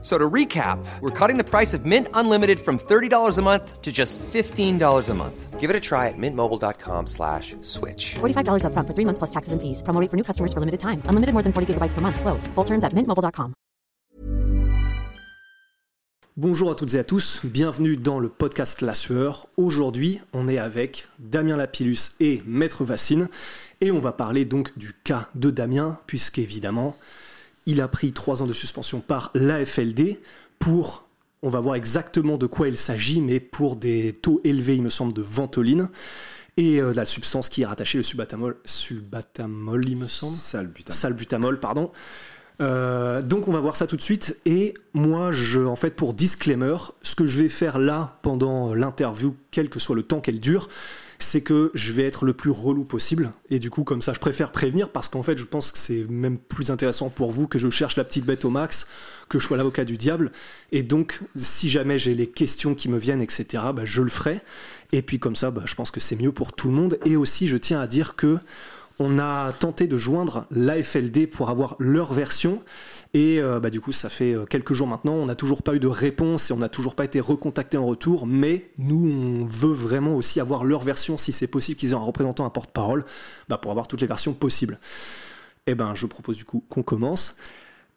So to recap, we're cutting the price of Mint Unlimited from $30 a month to just $15 a month. Give it a try at mintmobile.com slash switch. $45 upfront for three months plus taxes and fees. Promo rate for new customers for limited time. Unlimited more than 40 gigabytes per month. Slows. Full terms at mintmobile.com. Bonjour à toutes et à tous, bienvenue dans le podcast La Sueur. Aujourd'hui, on est avec Damien Lapillus et Maître Vaccine et on va parler donc du cas de Damien, puisqu'évidemment, il a pris trois ans de suspension par l'AFLD pour, on va voir exactement de quoi il s'agit, mais pour des taux élevés, il me semble, de ventoline et euh, la substance qui est rattachée, le subatamol, subatamol il me semble Salbutamol. Salbutamol, pardon. Euh, donc on va voir ça tout de suite et moi je en fait pour disclaimer ce que je vais faire là pendant l'interview quel que soit le temps qu'elle dure c'est que je vais être le plus relou possible. Et du coup comme ça je préfère prévenir parce qu'en fait je pense que c'est même plus intéressant pour vous que je cherche la petite bête au max que je sois l'avocat du diable. Et donc si jamais j'ai les questions qui me viennent etc bah, je le ferai. Et puis comme ça bah, je pense que c'est mieux pour tout le monde. Et aussi je tiens à dire que on a tenté de joindre l'AFLD pour avoir leur version. Et euh, bah, du coup, ça fait euh, quelques jours maintenant. On n'a toujours pas eu de réponse et on n'a toujours pas été recontacté en retour. Mais nous, on veut vraiment aussi avoir leur version, si c'est possible qu'ils aient un représentant, un porte-parole, bah, pour avoir toutes les versions possibles. Et ben, je propose du coup qu'on commence.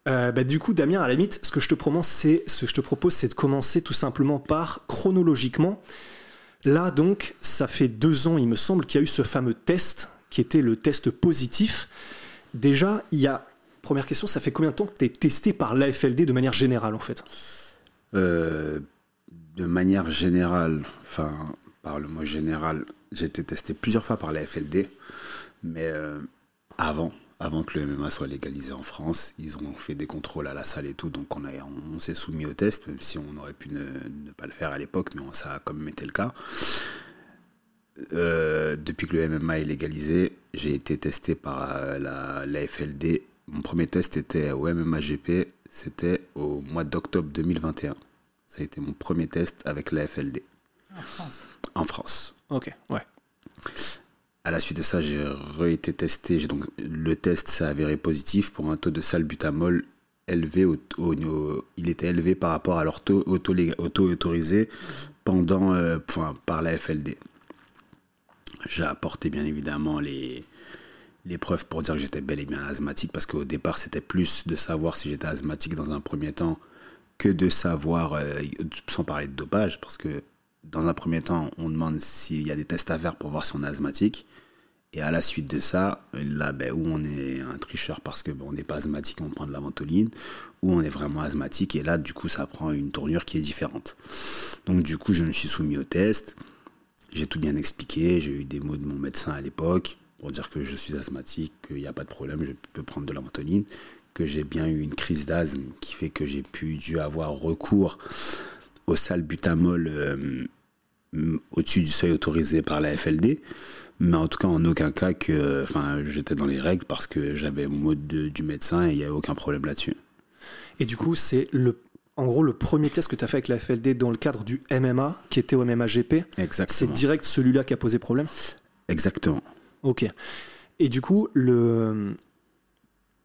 Euh, bah, du coup, Damien, à la limite, ce que je te ce que je te propose, c'est de commencer tout simplement par chronologiquement. Là, donc, ça fait deux ans, il me semble, qu'il y a eu ce fameux test qui était le test positif. Déjà, il y a. Première question, ça fait combien de temps que tu es testé par l'AFLD de manière générale en fait? Euh, de manière générale, enfin, par le mot général, j'ai été testé plusieurs fois par la FLD, mais euh, avant, avant que le MMA soit légalisé en France, ils ont fait des contrôles à la salle et tout, donc on, s'est soumis au test, même si on aurait pu ne, pas le faire à l'époque, mais ça a même été le cas. Euh, depuis que le MMA est légalisé, j'ai été testé par la, la, FLD. Mon premier test était au MMA GP, c'était au mois d'octobre 2021. Ça a été mon premier test avec la FLD. En France En France. Ok, ouais. À la suite de ça, j'ai re-été testé. Donc, le test s'est avéré positif pour un taux de salbutamol élevé. Au, au, au, il était élevé par rapport à leur taux auto-autorisé pendant, euh, par la FLD. J'ai apporté bien évidemment les, les preuves pour dire que j'étais bel et bien asthmatique parce qu'au départ c'était plus de savoir si j'étais asthmatique dans un premier temps que de savoir, euh, sans parler de dopage, parce que dans un premier temps on demande s'il y a des tests à faire pour voir si on est asthmatique. Et à la suite de ça, là, ben, où on est un tricheur parce que ben, on n'est pas asthmatique, on prend de la ventoline, ou on est vraiment asthmatique, et là, du coup, ça prend une tournure qui est différente. Donc, du coup, je me suis soumis au test. J'ai tout bien expliqué, j'ai eu des mots de mon médecin à l'époque pour dire que je suis asthmatique, qu'il n'y a pas de problème, je peux prendre de la ventoline, que j'ai bien eu une crise d'asthme qui fait que j'ai pu dû avoir recours au salbutamol euh, au-dessus du seuil autorisé par la FLD, mais en tout cas en aucun cas que enfin, j'étais dans les règles parce que j'avais mon mot de, du médecin et il n'y a aucun problème là-dessus. Et du coup, c'est le en gros, le premier test que tu as fait avec la FLD dans le cadre du MMA, qui était au MMA GP, c'est direct celui-là qui a posé problème? Exactement. Ok. Et du coup, le,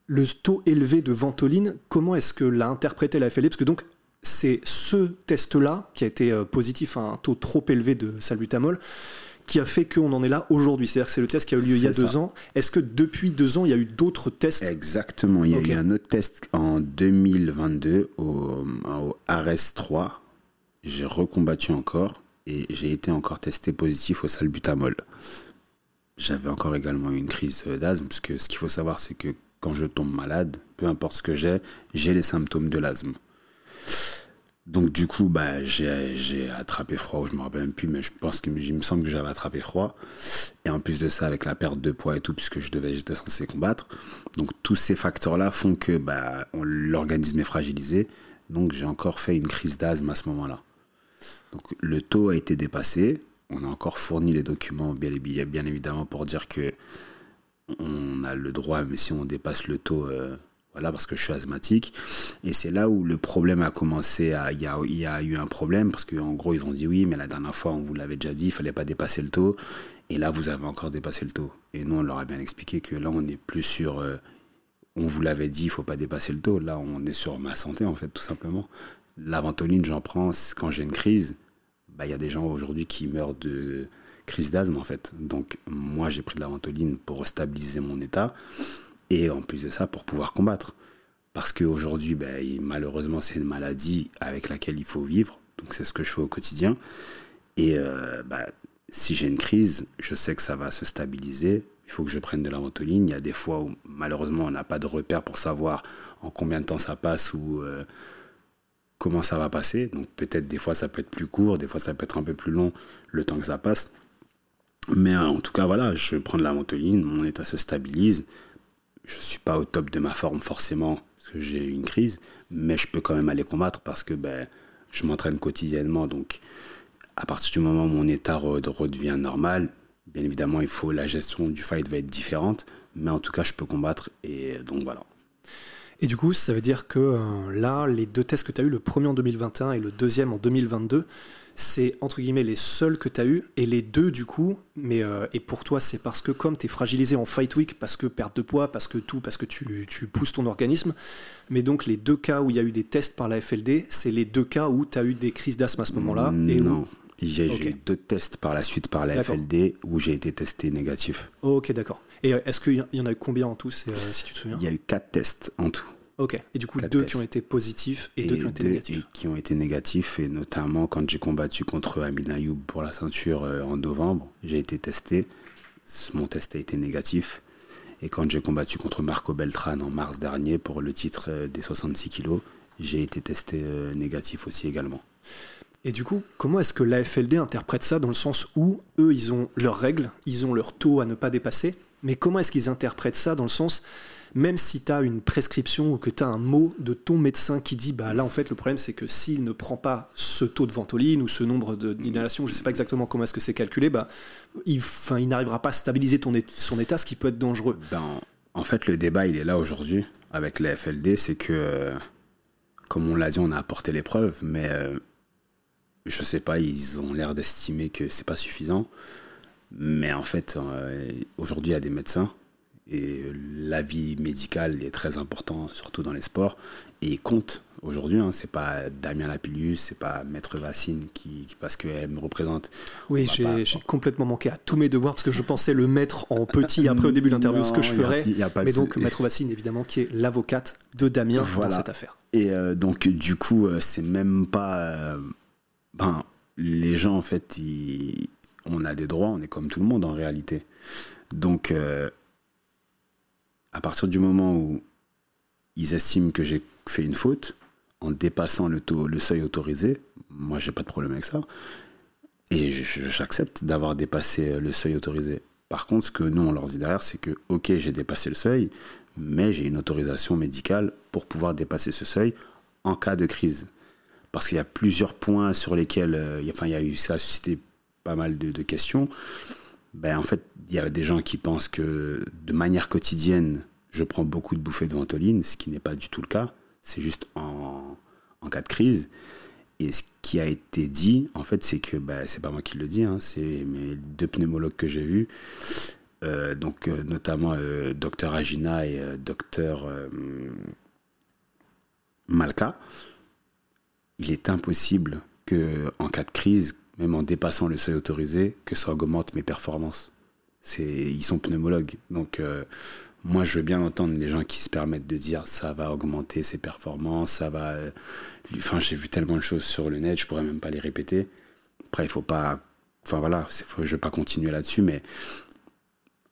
le taux élevé de ventoline, comment est-ce que l'a interprété la FLD Parce que donc, c'est ce test-là qui a été positif à un taux trop élevé de salbutamol qui a fait qu'on en est là aujourd'hui. C'est-à-dire que c'est le test qui a eu lieu il y a deux ans. Est-ce que depuis deux ans, il y a eu d'autres tests? Exactement. Il y a eu un autre test en 2022 au, au ARES 3. J'ai recombattu encore et j'ai été encore testé positif au salbutamol. J'avais encore également une crise d'asthme parce que ce qu'il faut savoir, c'est que quand je tombe malade, peu importe ce que j'ai, j'ai les symptômes de l'asthme. Donc du coup, bah, j'ai attrapé froid, ou je me rappelle même plus, mais je pense que il me semble que j'avais attrapé froid. Et en plus de ça, avec la perte de poids et tout, puisque je devais, j'étais censé combattre. Donc tous ces facteurs-là font que bah, l'organisme est fragilisé. Donc j'ai encore fait une crise d'asthme à ce moment-là. Donc le taux a été dépassé. On a encore fourni les documents, bien, bien évidemment, pour dire que on a le droit, mais si on dépasse le taux, euh, voilà, parce que je suis asthmatique. Et c'est là où le problème a commencé. Il y a, y a eu un problème, parce qu'en gros, ils ont dit oui, mais la dernière fois, on vous l'avait déjà dit, il fallait pas dépasser le taux. Et là, vous avez encore dépassé le taux. Et nous, on leur a bien expliqué que là, on n'est plus sur. euh, on vous l'avait dit, il faut pas dépasser le taux. Là, on est sur ma santé, en fait, tout simplement. La ventoline, j'en prends quand j'ai une crise. Bah, Il y a des gens aujourd'hui qui meurent de crise d'asthme, en fait. Donc, moi, j'ai pris de la ventoline pour stabiliser mon état. Et en plus de ça, pour pouvoir combattre. Parce qu'aujourd'hui, il- malheureusement, c'est une maladie avec laquelle il faut vivre. Donc, c'est ce que je fais au quotidien. Et euh, bah, si j'ai une crise, je sais que ça va se stabiliser. Il faut que je prenne de la ventoline. Il y a des fois où, malheureusement, on n'a pas de repère pour savoir en combien de temps ça passe ou euh, comment ça va passer. Donc, peut-être des fois, ça peut être plus court, des fois, ça peut être un peu plus long le temps que ça passe. Mais euh, en tout cas, voilà, je prends de la ventoline, mon état se stabilise. Je suis pas au top de ma forme forcément, parce que j'ai eu une crise, mais je peux quand même aller combattre parce que ben, je m'entraîne quotidiennement. Donc, à partir du moment où mon état re- redevient normal, bien évidemment, il faut la gestion du fight va être différente, mais en tout cas, je peux combattre et donc voilà. Et du coup, ça veut dire que euh, là, les deux tests que tu as eu, le premier en 2021 et le deuxième en 2022, c'est entre guillemets les seuls que tu as eu. Et les deux, du coup, mais euh, et pour toi, c'est parce que comme tu es fragilisé en fight week, parce que perte de poids, parce que tout, parce que tu, tu pousses ton organisme. Mais donc, les deux cas où il y a eu des tests par la FLD, c'est les deux cas où tu as eu des crises d'asthme à ce moment-là. Et où- non. J'ai eu deux tests par la suite par la. FLD où j'ai été testé négatif. Ok, d'accord. Et euh, est-ce qu'il y en a eu combien en tout, euh, si tu te souviens? Il y a eu quatre tests en tout. Ok. Et du coup, deux tests. qui ont été positifs et, deux qui ont été négatifs. qui ont été négatifs, et notamment quand j'ai combattu contre Amin Ayoub pour la ceinture euh, en novembre, j'ai été testé. Mon test a été négatif. Et quand j'ai combattu contre Marco Beltran en mars dernier pour le titre des 66 kilos, j'ai été testé négatif aussi également. Et du coup, comment est-ce que l'AFLD interprète ça dans le sens où eux, ils ont leurs règles, ils ont leur taux à ne pas dépasser, mais comment est-ce qu'ils interprètent ça dans le sens, même si tu as une prescription ou que tu as un mot de ton médecin qui dit, bah là en fait le problème c'est que s'il ne prend pas ce taux de ventoline ou ce nombre d'inhalations, je sais pas exactement comment est-ce que c'est calculé, bah il, n'arrivera pas à stabiliser son état, ce qui peut être dangereux. Ben, en fait, le débat, il est là aujourd'hui avec la FLD, c'est que, comme on l'a dit, on a apporté les preuves, mais euh, je sais pas, ils ont l'air d'estimer que c'est pas suffisant. Mais en fait, euh, aujourd'hui, il y a des médecins et l'avis médical est très important, surtout dans les sports, et il compte aujourd'hui. Hein, c'est pas Damien Lapillus, c'est pas Maître Vassine qui, qui- parce qu'elle me représente. Oui, j'ai pas- complètement manqué à tous mes devoirs parce que je pensais le mettre en petit après au début de l'interview ce que je Non, y a- ferais. y a pas de mais donc. Maître Vassine évidemment qui est l'avocate de Damien Voilà. dans cette affaire. Et euh, donc, du coup, euh, c'est même pas. euh, ben, les gens, en fait, ils- on a des droits, on est comme tout le monde en réalité. Donc, euh, à partir du moment où ils estiment que j'ai fait une faute, en dépassant le, seuil autorisé, moi, j'ai pas de problème avec ça. Et j'accepte d'avoir dépassé le seuil autorisé. Par contre, ce que nous, on leur dit derrière, c'est que, ok, j'ai dépassé le seuil, mais j'ai une autorisation médicale pour pouvoir dépasser ce seuil en cas de crise. Parce qu'il y a plusieurs points sur lesquels, euh, enfin, il y a eu, ça a suscité pas mal de, questions. Ben, en fait, il y a des gens qui pensent que de manière quotidienne, je prends beaucoup de bouffées de ventoline, ce qui n'est pas du tout le cas. C'est juste en, cas de crise. Et ce qui a été dit, en fait, c'est que, ben, c'est pas moi qui le dis, hein, c'est mes deux pneumologues que j'ai vus, euh, donc euh, notamment euh, docteur Agina et euh, docteur Malka, il est impossible que en cas de crise, même en dépassant le seuil autorisé, que ça augmente mes performances. C'est, ils sont pneumologues, donc euh, moi je veux bien entendre les gens qui se permettent de dire ça va augmenter ses performances, ça va. euh, Enfin, j'ai vu tellement de choses sur le net, je pourrais même pas les répéter. Après, il faut pas. Enfin voilà, faut- je vais pas continuer là-dessus, mais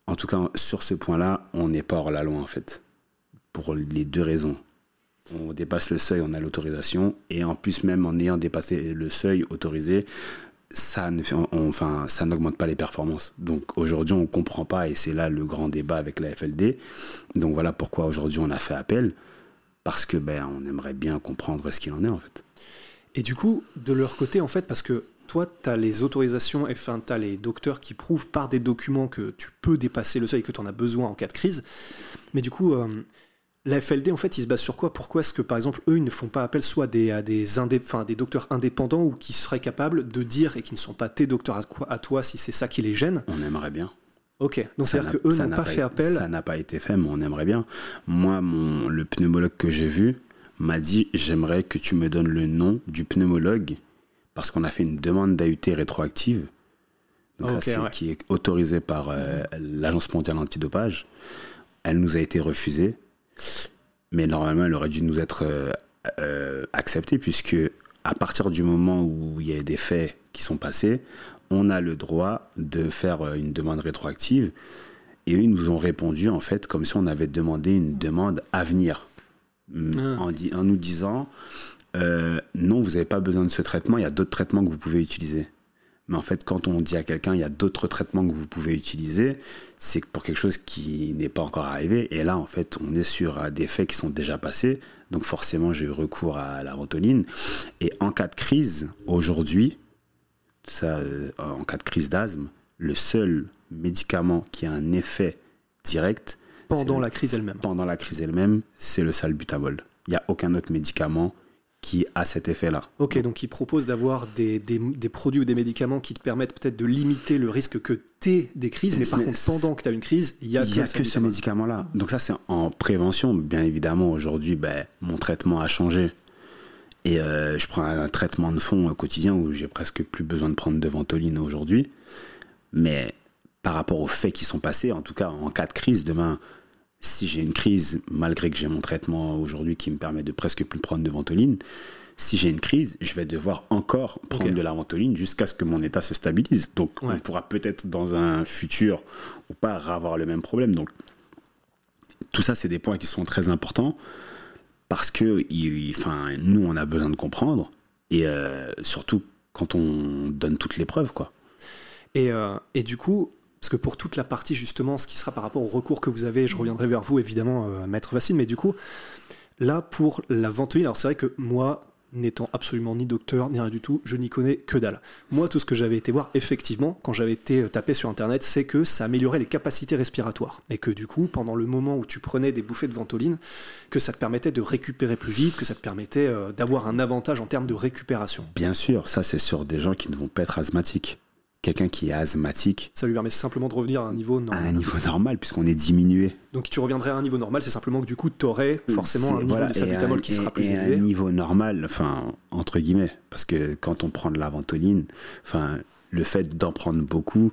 en tout cas, sur ce point-là, on n'est pas hors la loi en fait. Pour les deux raisons. On dépasse le seuil, on a l'autorisation. Et en plus, même en ayant dépassé le seuil autorisé, ça ne fait- enfin, ça n'augmente pas les performances. Donc aujourd'hui, on ne comprend pas, et c'est là le grand débat avec la FLD. Donc voilà pourquoi aujourd'hui on a fait appel. Parce que ben, on aimerait bien comprendre ce qu'il en est en fait. Et du coup, de leur côté, en fait, parce que toi, tu as les autorisations, enfin, tu as les docteurs qui prouvent par des documents que tu peux dépasser le seuil et que tu en as besoin en cas de crise. Mais du coup, euh, La FLD, en fait, il se base sur quoi? Pourquoi est-ce que, par exemple, eux, ils ne font pas appel soit des, à des, indé, des docteurs indépendants ou qui seraient capables de dire et qui ne sont pas tes docteurs à, à toi si c'est ça qui les gêne? On aimerait bien. Ok, donc c'est-à-dire qu'eux n'ont pas fait appel. Ça n'a pas été fait, mais on aimerait bien. Moi, mon, le pneumologue que j'ai vu m'a dit J'aimerais que tu me donnes le nom du pneumologue parce qu'on a fait une demande d'AUT rétroactive. Donc Ok, ouais. qui est autorisée par euh, l'Agence mondiale antidopage. Elle nous a été refusée, mais normalement, elle aurait dû nous être euh, euh, acceptée puisque à partir du moment où il y a des faits qui sont passés, on a le droit de faire euh, une demande rétroactive. Et eux, ils nous ont répondu, en fait, comme si on avait demandé une demande à venir. Mm, Ah. En, nous disant, euh, non, vous n'avez pas besoin de ce traitement, il y a d'autres traitements que vous pouvez utiliser. Mais en fait, quand on dit à quelqu'un, il y a d'autres traitements que vous pouvez utiliser, c'est pour quelque chose qui n'est pas encore arrivé. Et là, en fait, on est sur euh, des faits qui sont déjà passés. Donc forcément, j'ai eu recours à la ventoline. Et en cas de crise, aujourd'hui, ça, euh, en cas de crise d'asthme, le seul médicament qui a un effet direct pendant c'est- la crise elle-même. pendant la crise elle-même, c'est le salbutamol. Il n'y a aucun autre médicament qui a cet effet-là. Ok, donc ils proposent d'avoir des, des, des produits ou des médicaments qui te permettent peut-être de limiter le risque que tu des crises, mais par Mais contre, pendant que tu as une crise, il y a, Il que ce médicament-là. Donc ça, c'est en prévention. Bien évidemment, aujourd'hui, ben, mon traitement a changé. Et euh, je prends un traitement de fond au quotidien où j'ai presque plus besoin de prendre de ventoline aujourd'hui. Mais par rapport aux faits qui sont passés, en tout cas, en cas de crise, demain, si j'ai une crise, malgré que j'ai mon traitement aujourd'hui qui me permet de presque plus prendre de ventoline, si j'ai une crise, je vais devoir encore prendre de la ventoline jusqu'à ce que mon état se stabilise. Donc, Ouais. on pourra peut-être dans un futur ou pas avoir le même problème. Donc, tout ça, c'est des points qui sont très importants parce que il- il- enfin, nous, on a besoin de comprendre et euh, surtout quand on donne toutes les preuves. Quoi. Et, euh, et du coup, parce que pour toute la partie justement, ce qui sera par rapport au recours que vous avez, je reviendrai vers vous évidemment, euh, Maître Vassine, mais du coup, là pour la ventoline, alors c'est vrai que moi, n'étant absolument ni docteur ni rien du tout, je n'y connais que dalle. Moi, tout ce que j'avais été voir, effectivement, quand j'avais été euh, tapé sur internet, c'est que ça améliorait les capacités respiratoires. Et que du coup, pendant le moment où tu prenais des bouffées de ventoline, que ça te permettait de récupérer plus vite, que ça te permettait euh, d'avoir un avantage en termes de récupération. Bien sûr, ça, c'est sur des gens qui ne vont pas être asthmatiques. Quelqu'un qui est asthmatique Ça lui permet simplement de revenir à un niveau à normal. un niveau normal, puisqu'on est diminué. Donc tu reviendrais à un niveau normal, c'est simplement que du coup, tu aurais forcément un niveau voilà, de salbutamol qui sera plus et élevé. un niveau normal, enfin, entre guillemets, parce que quand on prend de la ventoline, enfin, le fait d'en prendre beaucoup,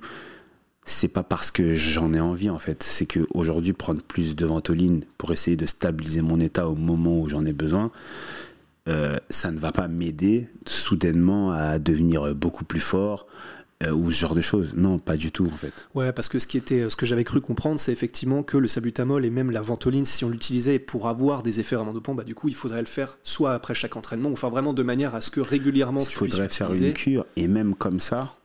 c'est pas parce que j'en ai envie en fait, c'est que aujourd'hui prendre plus de ventoline pour essayer de stabiliser mon état au moment où j'en ai besoin, euh, ça ne va pas m'aider soudainement à devenir beaucoup plus fort ou ce genre de choses. Non, pas du tout en fait. Ouais, parce que ce qui était, ce que j'avais cru comprendre, c'est effectivement que le salbutamol et même la ventoline, si on l'utilisait pour avoir des effets vraiment dopants, bah du coup, il faudrait le faire soit après chaque entraînement, ou enfin vraiment de manière à ce que régulièrement Il tu puisses faudrait faire utiliser. une cure et même comme ça,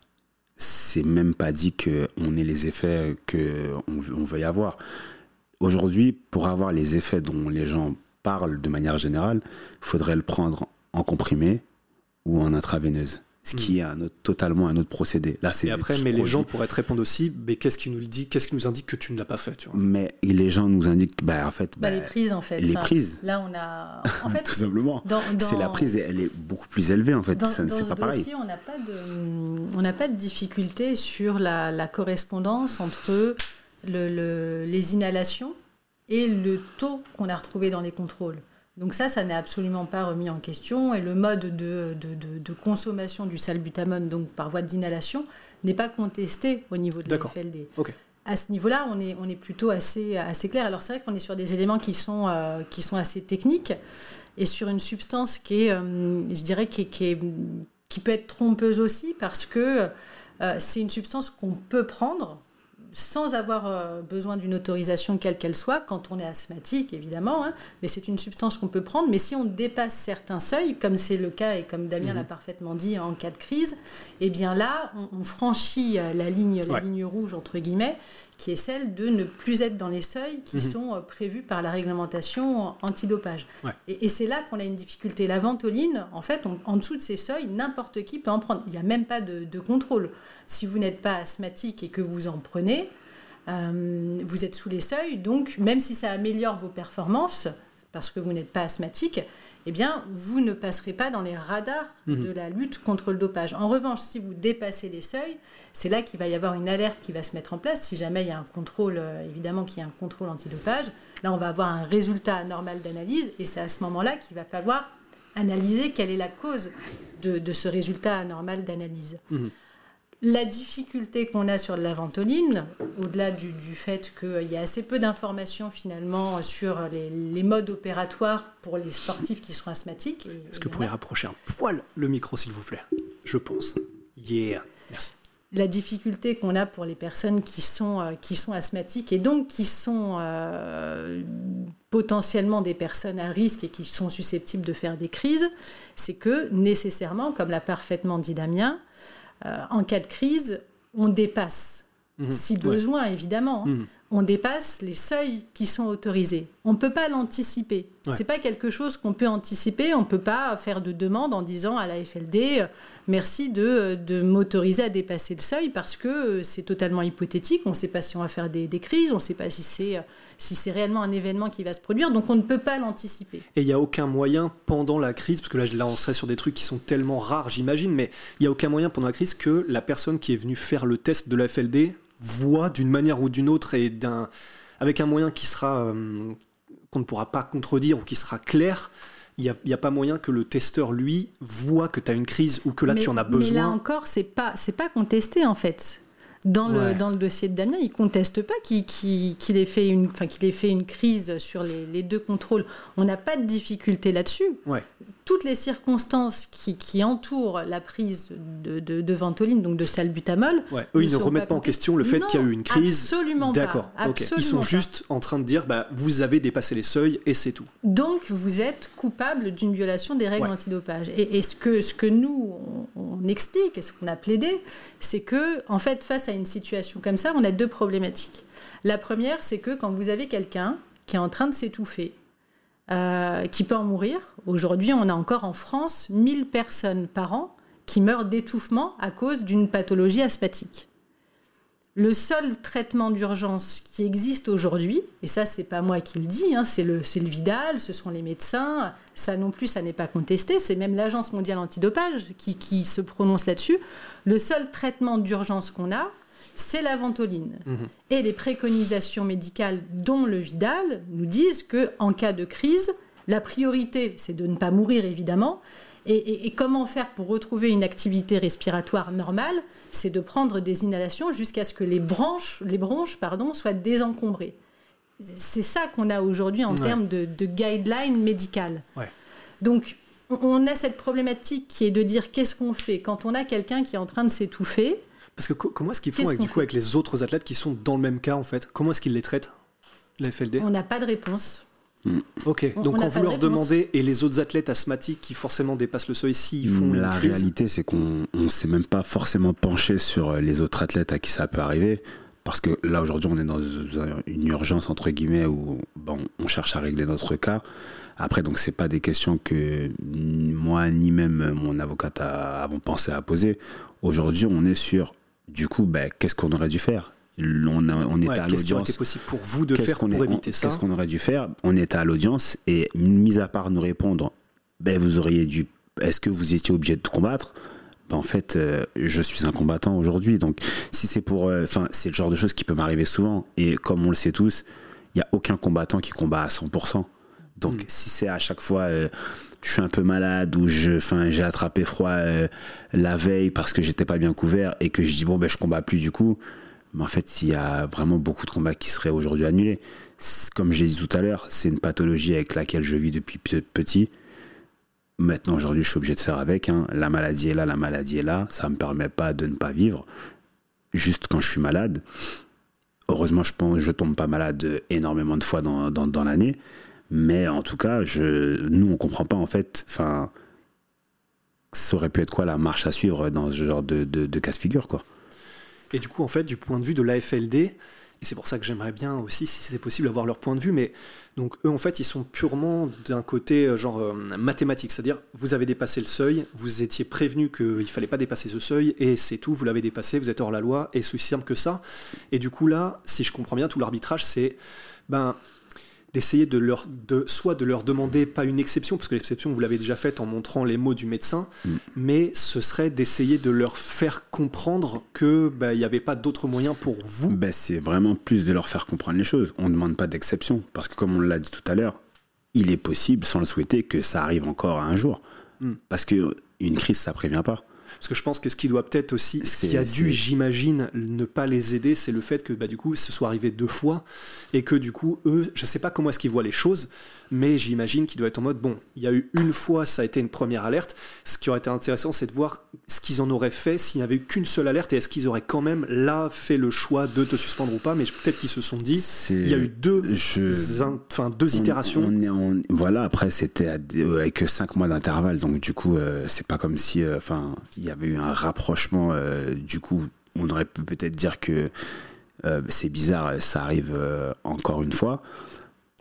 c'est même pas dit que on ait les effets que on, on veut y avoir. Aujourd'hui, pour avoir les effets dont les gens parlent de manière générale, il faudrait le prendre en comprimé ou en intraveineuse, ce qui est un autre, totalement un autre procédé. Là, c'est Hmm. Et après, mais les gens pourraient te répondre aussi, mais qu'est-ce qui nous le dit, qu'est-ce qui nous indique que tu ne l'as pas fait, tu vois? Mais les gens nous indiquent, bah, en fait, Bah, bah, les prises en fait. les Enfin, prises. Là on a. En fait, tout simplement. dans- C'est la prise, elle est beaucoup plus élevée en fait. Dans, Ça- dans C'est ce pas pareil. dossier, on n'a pas de, on n'a pas de difficulté sur la, la correspondance entre le- le- les inhalations et le taux qu'on a retrouvé dans les contrôles. Donc ça, ça n'est absolument pas remis en question et le mode de, de- de- de consommation du salbutamol, donc par voie d'inhalation, n'est pas contesté au niveau de la. FLD. À ce niveau-là, on est, on est plutôt assez, assez clair. Alors c'est vrai qu'on est sur des éléments qui sont, euh, qui sont assez techniques et sur une substance qui est, euh, je dirais, qui, est- qui, est- qui peut être trompeuse aussi parce que euh, c'est une substance qu'on peut prendre sans avoir euh, besoin d'une autorisation quelle qu'elle soit, quand on est asthmatique évidemment, hein, mais c'est une substance qu'on peut prendre, mais si on dépasse certains seuils, comme c'est le cas et comme Damien l'a parfaitement dit en cas de crise, eh bien là, on, on franchit euh, la ligne, la Ouais. ligne rouge, entre guillemets, qui est celle de ne plus être dans les seuils qui sont euh, prévus par la réglementation antidopage. Ouais. Et, et c'est là qu'on a une difficulté. La ventoline, en fait, on- en dessous de ces seuils, n'importe qui peut en prendre. Il n'y a même pas de, de contrôle. Si vous n'êtes pas asthmatique et que vous en prenez, euh, vous êtes sous les seuils, donc même si ça améliore vos performances, parce que vous n'êtes pas asthmatique, eh bien, vous ne passerez pas dans les radars Mhm. de la lutte contre le dopage. En revanche, si vous dépassez les seuils, c'est là qu'il va y avoir une alerte qui va se mettre en place. Si jamais il y a un contrôle, euh, évidemment qu'il y a un contrôle antidopage, là, on va avoir un résultat anormal d'analyse, et c'est à ce moment-là qu'il va falloir analyser quelle est la cause de, de ce résultat anormal d'analyse. La difficulté qu'on a sur la ventoline, au-delà du, du fait qu'il y a assez peu d'informations finalement sur les, les modes opératoires pour les sportifs qui sont asthmatiques. Est-ce que vous pourriez voilà. rapprocher un poil le micro, s'il vous plaît? Je pense. Yeah. Merci. la difficulté qu'on a pour les personnes qui sont, euh, qui sont asthmatiques et donc qui sont euh, potentiellement des personnes à risque et qui sont susceptibles de faire des crises, c'est que nécessairement, comme l'a parfaitement dit Damien, en cas de crise, on dépasse, si ouais. besoin évidemment, hein, Mhm. On dépasse les seuils qui sont autorisés. On ne peut pas l'anticiper. Ouais. C'est pas quelque chose qu'on peut anticiper. On ne peut pas faire de demande en disant à la FLD euh, merci de, de m'autoriser à dépasser le seuil parce que euh, c'est totalement hypothétique. On ne sait pas si on va faire des, des crises. On ne sait pas si c'est euh, si c'est réellement un événement qui va se produire. Donc on ne peut pas l'anticiper. Et il n'y a aucun moyen pendant la crise, parce que là, là on serait sur des trucs qui sont tellement rares, j'imagine, mais il n'y a aucun moyen pendant la crise que la personne qui est venue faire le test de la FLD voit d'une manière ou d'une autre et d'un, avec un moyen qui sera euh, qu'on ne pourra pas contredire ou qui sera clair. Il n'y a, il y a pas moyen que le testeur, lui, voit que tu as une crise ou que là, mais, tu en as mais là besoin. encore, c'est pas c'est pas contesté en fait. Dans le, dans le dossier de Damien, il conteste pas qu'il qu'il ait, fait une- enfin, qu'il ait fait une crise sur les, les deux contrôles. On n'a pas de difficulté là-dessus. Ouais. Toutes les circonstances qui, qui entourent la prise de, de, de Ventoline, donc de salbutamol, Ouais. Eux, ils ne remettent pas en question le fait qu'il y a eu une crise. Absolument pas. D'accord. Ils sont pas. juste en train de dire bah, vous avez dépassé les seuils et c'est tout. Donc, vous êtes coupable d'une violation des règles Ouais. antidopage. Et, et ce, que, ce que nous, on, on explique, et ce qu'on a plaidé, c'est que, en fait, face à une situation comme ça, on a deux problématiques. La première, c'est que quand vous avez quelqu'un qui est en train de s'étouffer, euh, qui peut en mourir, aujourd'hui, on a encore en France 1000 personnes par an qui meurent d'étouffement à cause d'une pathologie asthmatique. Le seul traitement d'urgence qui existe aujourd'hui, et ça c'est pas moi qui le dis, hein, c'est le, le Vidal, ce sont les médecins, ça non plus ça n'est pas contesté, c'est même l'Agence mondiale antidopage qui, qui se prononce là-dessus. Le seul traitement d'urgence qu'on a, c'est la ventoline. Et les préconisations médicales, dont le Vidal, nous disent que en cas de crise, la priorité c'est de ne pas mourir évidemment, et, et- et comment faire pour retrouver une activité respiratoire normale C'est de prendre des inhalations jusqu'à ce que les, branches, les bronches pardon, soient désencombrées. C'est ça qu'on a aujourd'hui en Ouais. termes de, de guidelines médicales. Ouais. Donc, on- on a cette problématique qui est de dire qu'est-ce qu'on fait quand on a quelqu'un qui est en train de s'étouffer. Parce que co- comment est-ce qu'ils font avec, du coup, avec les autres athlètes qui sont dans le même cas en fait? Comment est-ce qu'ils les traitent La FLD On n'a pas de réponse. Ok, On- donc on quand pas vous de leur réponse. demandez, et les autres athlètes asthmatiques qui forcément dépassent le seuil, s'ils font La crise, réalité, c'est qu'on ne s'est même pas forcément penché sur les autres athlètes à qui ça peut arriver. Parce que là, aujourd'hui, on est dans une urgence, entre guillemets, où bon, on cherche à régler notre cas. Après, donc, c'est pas des questions que ni moi ni même mon avocate a- avons pensé à poser. Aujourd'hui, on est sur, du coup, ben, qu'est-ce qu'on aurait dû faire? On, a- on était Ouais, à qu'est-ce qui aurait l'audience. été possible pour vous de Qu'est-ce faire qu'on pour est- éviter on- ça? Qu'est-ce qu'on aurait dû faire? On était à l'audience et, mis à part nous répondre, ben vous auriez dû. Est-ce que vous étiez obligé de combattre? Ben, En fait, euh, je suis un combattant aujourd'hui. Donc, si c'est pour. euh, Enfin, c'est le genre de choses qui peut m'arriver souvent. Et comme on le sait tous, il n'y a aucun combattant qui combat à 100%. Donc, Mm. si c'est à chaque fois. euh, je suis un peu malade ou je, j'ai attrapé froid euh, la veille parce que j'étais pas bien couvert et que je dis bon ben je combats plus du coup, mais en fait, il y a vraiment beaucoup de combats qui seraient aujourd'hui annulés. Comme je l'ai dit tout à l'heure, c'est une pathologie avec laquelle je vis depuis pe- petit. Maintenant, aujourd'hui, je suis obligé de faire avec. hein. La maladie est là, la maladie est là. Ça ne me permet pas de ne pas vivre. Juste quand je suis malade. Heureusement, je pense, je tombe pas malade énormément de fois dans, dans l'année. Mais en tout cas, je, nous, on comprend pas en fait. Enfin, ça aurait pu être quoi la marche à suivre dans ce genre de, de, cas de figure, quoi. Et du coup, en fait, du point de vue de l'AFLD, Et c'est pour ça que j'aimerais bien aussi, si c'était possible, avoir leur point de vue. Mais donc eux, en fait, ils sont purement d'un côté euh, genre euh, mathématique, c'est-à-dire vous avez dépassé le seuil, vous étiez prévenu qu'il fallait pas dépasser ce seuil, et c'est tout, vous l'avez dépassé, vous êtes hors la loi, et c'est aussi simple que ça. Et du coup là, si je comprends bien, tout l'arbitrage, c'est ben d'essayer de leur de soit de leur demander pas une exception parce que l'exception vous l'avez déjà faite en montrant les mots du médecin Mm. mais ce serait d'essayer de leur faire comprendre que bah, il n'y avait pas d'autre moyen pour vous Ben, c'est vraiment plus de leur faire comprendre les choses. On ne demande pas d'exception. Parce que comme on l'a dit tout à l'heure, il est possible, sans le souhaiter, que ça arrive encore un jour. Hmm. Parce que une crise, ça prévient pas. Parce que je pense que ce qui doit peut-être aussi, ce qui a dû, j'imagine, ne pas les aider, c'est le fait que bah, du coup, ce soit arrivé deux fois et que du coup, eux, je sais pas comment est-ce qu'ils voient les choses, mais j'imagine qu'ils doivent être en mode bon, il y a eu une fois, ça a été une première alerte. Ce qui aurait été intéressant, c'est de voir ce qu'ils en auraient fait s'il n'y avait eu qu'une seule alerte et est-ce qu'ils auraient quand même là fait le choix de te suspendre ou pas. Mais peut-être qu'ils se sont dit, il y a eu deux, Je- in- enfin deux On- itérations. on est en- voilà, après, c'était avec 5 mois d'intervalle. Donc, du coup, euh, c'est pas comme si euh, enfin, y avait eu un rapprochement. euh, du coup, on aurait pu peut-être dire que euh, c'est bizarre, ça arrive euh, encore une fois.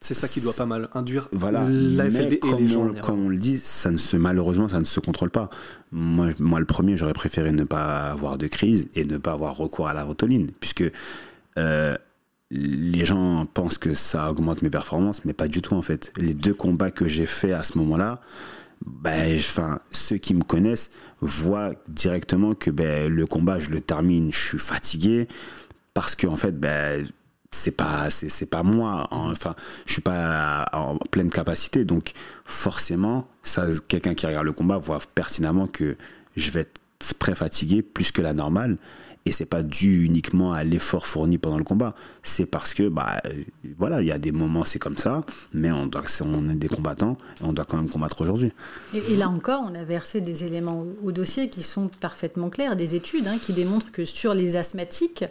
C'est ça qui doit pas mal induire Voilà. la FLD et comme, les gens. on, comme on le dit, ça ne se, malheureusement, ça ne se contrôle pas. Moi, moi, le premier, j'aurais préféré ne pas avoir de crise et ne pas avoir recours à la rotoline, puisque euh, les gens pensent que ça augmente mes performances, mais pas du tout en fait. Les deux combats que j'ai faits à ce moment-là, ben, ceux qui me connaissent voient directement que ben, le combat, je le termine, je suis fatigué, parce que en fait, ben, c'est pas c'est pas moi en- enfin je suis pas en pleine capacité. Donc forcément ça quelqu'un qui regarde le combat voit pertinemment que je vais être très fatigué plus que la normale et c'est pas dû uniquement à l'effort fourni pendant le combat c'est parce que bah euh, voilà il y a des moments c'est comme ça mais on doit on est des combattants et on doit quand même combattre aujourd'hui Et, et là encore, on a versé des éléments au, au dossier qui sont parfaitement clairs, des études hein, qui démontrent que sur les asthmatiques,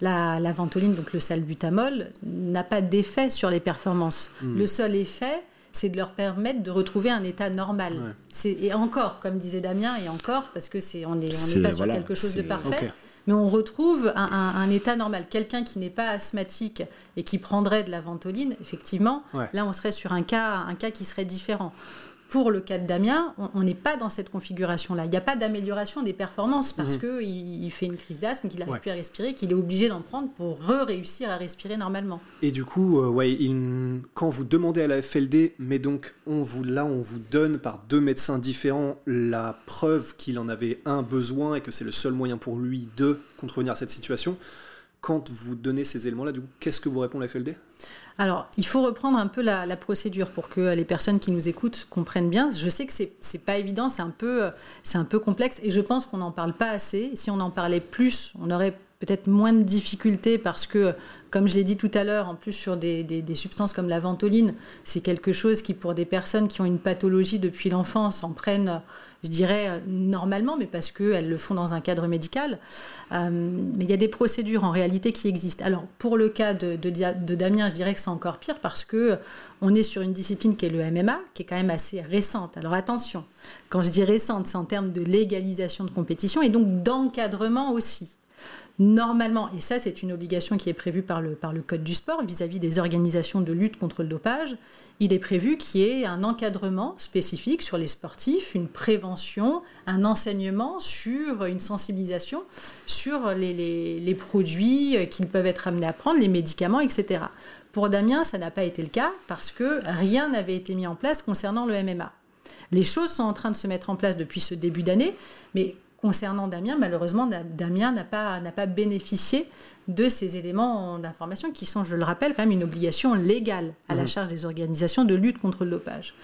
la, la ventoline, donc le salbutamol, n'a pas d'effet sur les performances. Le seul effet, c'est de leur permettre de retrouver un état normal. Et encore, comme disait Damien, et encore, parce que c'est on n'est on pas sur voilà, quelque chose de parfait. Mais on retrouve un, un- un état normal. Quelqu'un qui n'est pas asthmatique et qui prendrait de la ventoline, effectivement, Ouais. là on serait sur un cas, un cas qui serait différent. Pour le cas de Damien, on- n'est pas dans cette configuration-là. Il n'y a pas d'amélioration des performances parce qu'il il fait une crise d'asthme, qu'il n'arrive. Ouais. plus à respirer, qu'il est obligé d'en prendre pour re-réussir à respirer normalement. Et du coup, euh, ouais, il- quand vous demandez à la FLD, mais donc on vous, là, on vous donne par deux médecins différents la preuve qu'il en avait un besoin et que c'est le seul moyen pour lui de contrevenir à cette situation. Quand vous donnez ces éléments-là, du coup, qu'est-ce que vous répond la FLD Alors, il faut reprendre un peu la, procédure pour que les personnes qui nous écoutent comprennent bien. Je sais que c'est pas évident, c'est un peu euh, c'est un peu complexe et je pense qu'on n'en parle pas assez. Si on en parlait plus, on aurait peut-être moins de difficultés parce que, comme je l'ai dit tout à l'heure, en plus sur des, des- des substances comme la ventoline, c'est quelque chose qui, pour des personnes qui ont une pathologie depuis l'enfance, en prennent, je dirais, euh, normalement, mais parce qu'elles le font dans un cadre médical. Euh, mais il y a des procédures en réalité qui existent. Alors, pour le cas de, Damien, je dirais que c'est encore pire parce que on est sur une discipline qui est le MMA, qui est quand même assez récente. Alors attention, quand je dis récente, c'est en termes de légalisation de compétition et donc d'encadrement aussi. Normalement, et ça c'est une obligation qui est prévue par le, par le Code du sport vis-à-vis des organisations de lutte contre le dopage, il est prévu qu'il y ait un encadrement spécifique sur les sportifs, une prévention, un enseignement sur une sensibilisation sur les, les- les produits qu'ils peuvent être amenés à prendre, les médicaments, etc. Pour Damien, ça n'a pas été le cas parce que rien n'avait été mis en place concernant le MMA. Les choses sont en train de se mettre en place depuis ce début d'année, mais concernant Damien, malheureusement, Da- Damien n'a pas, n'a pas bénéficié de ces éléments d'information qui sont, je le rappelle, quand même une obligation légale à la charge des organisations de lutte contre le dopage.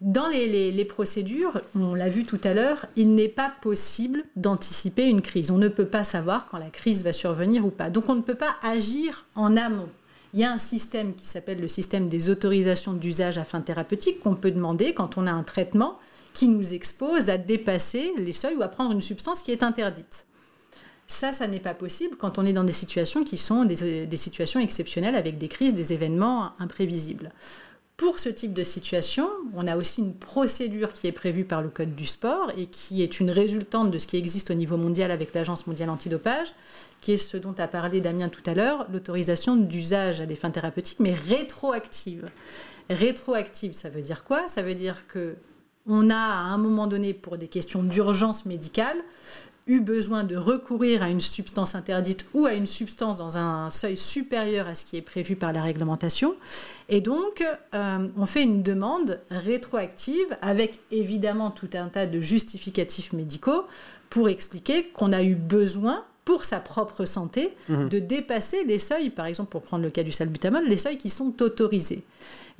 Dans les, les- les procédures, on l'a vu tout à l'heure, il n'est pas possible d'anticiper une crise. On ne peut pas savoir quand la crise va survenir ou pas. Donc on ne peut pas agir en amont. Il y a un système qui s'appelle le système des autorisations d'usage à fin thérapeutique qu'on peut demander quand on a un traitement qui nous expose à dépasser les seuils ou à prendre une substance qui est interdite. Ça, ça n'est pas possible quand on est dans des situations qui sont des, situations exceptionnelles avec des crises, des événements imprévisibles. Pour ce type de situation, on a aussi une procédure qui est prévue par le Code du sport et qui est une résultante de ce qui existe au niveau mondial avec l'Agence mondiale antidopage, qui est ce dont a parlé Damien tout à l'heure, l'autorisation d'usage à des fins thérapeutiques, mais rétroactive. Rétroactive, ça veut dire quoi? Ça veut dire que on a à un moment donné, pour des questions d'urgence médicale, eu besoin de recourir à une substance interdite ou à une substance dans un seuil supérieur à ce qui est prévu par la réglementation. Et donc, euh, on fait une demande rétroactive avec évidemment tout un tas de justificatifs médicaux pour expliquer qu'on a eu besoin pour sa propre santé, Mhm. de dépasser les seuils, par exemple pour prendre le cas du salbutamol, les seuils qui sont autorisés.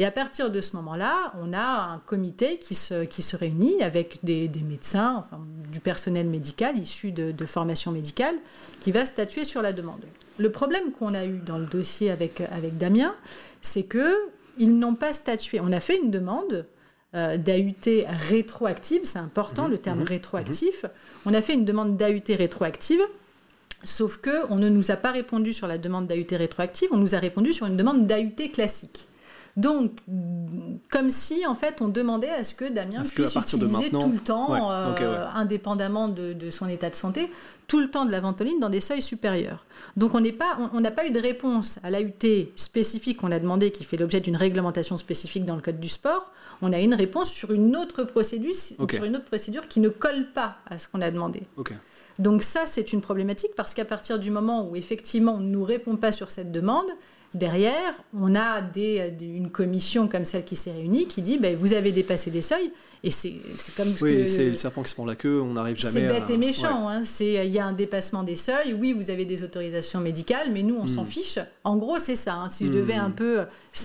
Et à partir de ce moment-là, on a un comité qui se, qui se réunit avec des, des médecins, enfin, du personnel médical issu de, de formation médicale, qui va statuer sur la demande. Le problème qu'on a eu dans le dossier avec, avec Damien, c'est que ils n'ont pas statué. On a fait une demande euh, d'AUT rétroactive, c'est important le terme rétroactif. On a fait une demande d'AUT rétroactive. Sauf que on ne nous a pas répondu sur la demande d'AUT rétroactive, on nous a répondu sur une demande d'AUT classique. Donc, comme si en fait on demandait à ce que Damien que, puisse utiliser tout le temps, Ouais, euh, ouais. indépendamment de, de son état de santé, tout le temps de la ventoline dans des seuils supérieurs. Donc on n'est pas, on on n'a pas eu de réponse à l'AUT spécifique qu'on a demandé, qui fait l'objet d'une réglementation spécifique dans le code du sport. On a une réponse sur une autre procédure, Ok. sur une autre procédure qui ne colle pas à ce qu'on a demandé. Donc ça, c'est une problématique parce qu'à partir du moment où effectivement on ne nous répond pas sur cette demande, derrière, on a une commission comme celle qui s'est réunie qui dit ben, vous avez dépassé des seuils et c'est comme ce Oui, c'est le serpent qui se prend la queue, on n'arrive jamais c'est à... bête et méchant. Ouais. hein. C'est il y a un dépassement des seuils. Oui, vous avez des autorisations médicales, mais nous on Hmm. s'en fiche. En gros, c'est ça. hein. Si je devais un peu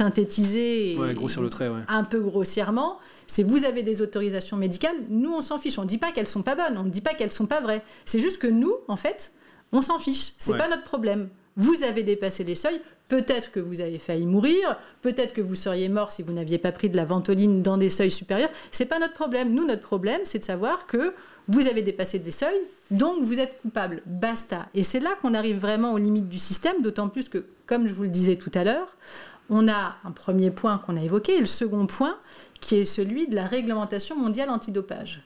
synthétiser, et- Ouais, grossir le trait, ouais. un peu grossièrement, c'est vous avez des autorisations médicales. Nous on s'en fiche. On ne dit pas qu'elles sont pas bonnes. On ne dit pas qu'elles sont pas vraies. C'est juste que nous, en fait, on s'en fiche. C'est pas notre problème. Vous avez dépassé les seuils. Peut-être que vous avez failli mourir, peut-être que vous seriez mort si vous n'aviez pas pris de la ventoline dans des seuils supérieurs. C'est pas notre problème. Nous, notre problème, c'est de savoir que vous avez dépassé des seuils, donc vous êtes coupable. Basta. Et c'est là qu'on arrive vraiment aux limites du système, d'autant plus que, comme je vous le disais tout à l'heure, on a un premier point qu'on a évoqué, et le second point, qui est celui de la réglementation mondiale antidopage.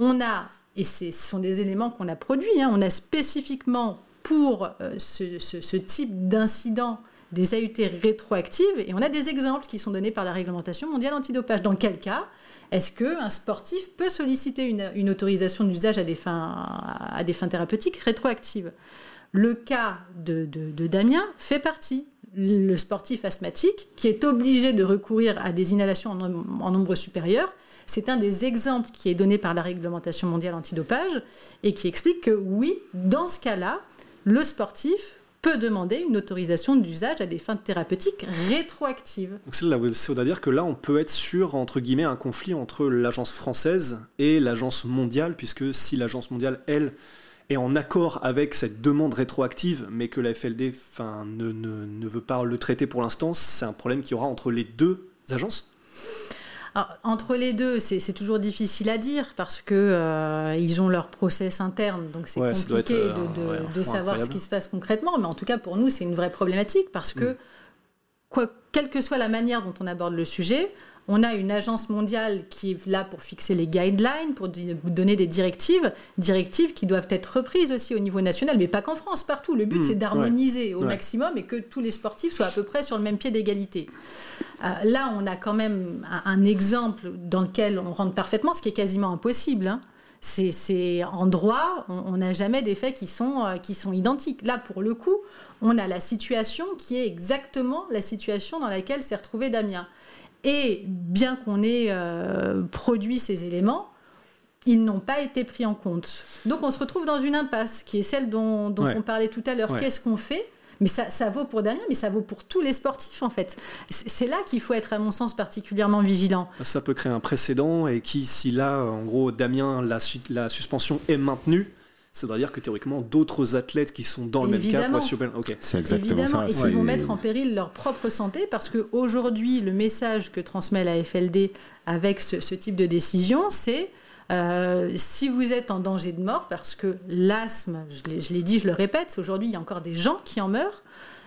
On a, et ce sont des éléments qu'on a produits, hein, on a spécifiquement pour euh, ce type d'incident des AUT rétroactives, et on a des exemples qui sont donnés par la réglementation mondiale antidopage. Dans quel cas est-ce qu'un sportif peut solliciter une, autorisation d'usage à, des fins- thérapeutiques rétroactives? Le cas de, Damien fait partie. Le sportif asthmatique qui est obligé de recourir à des inhalations en nombre supérieur, c'est un des exemples qui est donné par la réglementation mondiale antidopage et qui explique que oui, dans ce cas-là, le sportif peut demander une autorisation d'usage à des fins thérapeutiques rétroactives. Donc c'est là, ça veut dire que là, on peut être sur, entre guillemets, un conflit entre l'agence française et l'agence mondiale, puisque si l'agence mondiale, elle, est en accord avec cette demande rétroactive, mais que la FLD ne- ne veut pas le traiter pour l'instant, c'est un problème qu'il y aura entre les deux agences Alors, entre les deux, c'est toujours difficile à dire parce que euh, ils ont leur process interne, donc c'est Ouais, compliqué être, de, de- ouais, un de fond savoir incroyable. ce qui se passe concrètement. Mais en tout cas, pour nous, c'est une vraie problématique parce Mm. que, quoi, quelle que soit la manière dont on aborde le sujet, on a une agence mondiale qui est là pour fixer les guidelines, pour donner des directives, directives qui doivent être reprises aussi au niveau national, mais pas qu'en France, partout. Le but, Mm, c'est d'harmoniser au Ouais. maximum et que tous les sportifs soient à peu près sur le même pied d'égalité. Euh, là, on a quand même un, un exemple dans lequel on rentre parfaitement, ce qui est quasiment impossible. hein. C'est, en droit, on on n'a jamais des faits qui sont, euh, qui sont identiques. Là, pour le coup, on a la situation qui est exactement la situation dans laquelle s'est retrouvé Damien. Et bien qu'on ait euh, produit ces éléments, ils n'ont pas été pris en compte. Donc on se retrouve dans une impasse, qui est celle dont, dont Ouais. on parlait tout à l'heure. Ouais. Qu'est-ce qu'on fait? Mais ça, ça vaut pour Damien, mais ça vaut pour tous les sportifs en fait. C'est là qu'il faut être, à mon sens, particulièrement vigilant. Ça peut créer un précédent, et qui, si là, en gros, Damien, la, la suspension est maintenue, ça doit dire que théoriquement, d'autres athlètes qui sont dans le même cas pourraient. C'est exactement Évidemment, ça. et qui vont mettre en péril leur propre santé parce qu'aujourd'hui, le message que transmet la FLD avec ce, ce type de décision, c'est euh, si vous êtes en danger de mort, parce que l'asthme, je l'ai- je l'ai dit, je le répète, aujourd'hui, il y a encore des gens qui en meurent,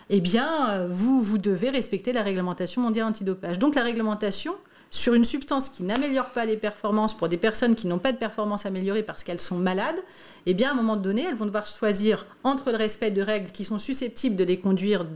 eh bien, euh, vous, vous devez respecter la réglementation mondiale antidopage. Donc la réglementation sur une substance qui n'améliore pas les performances pour des personnes qui n'ont pas de performance améliorée parce qu'elles sont malades, eh bien, à un moment donné, elles vont devoir choisir entre le respect de règles qui sont susceptibles de les conduire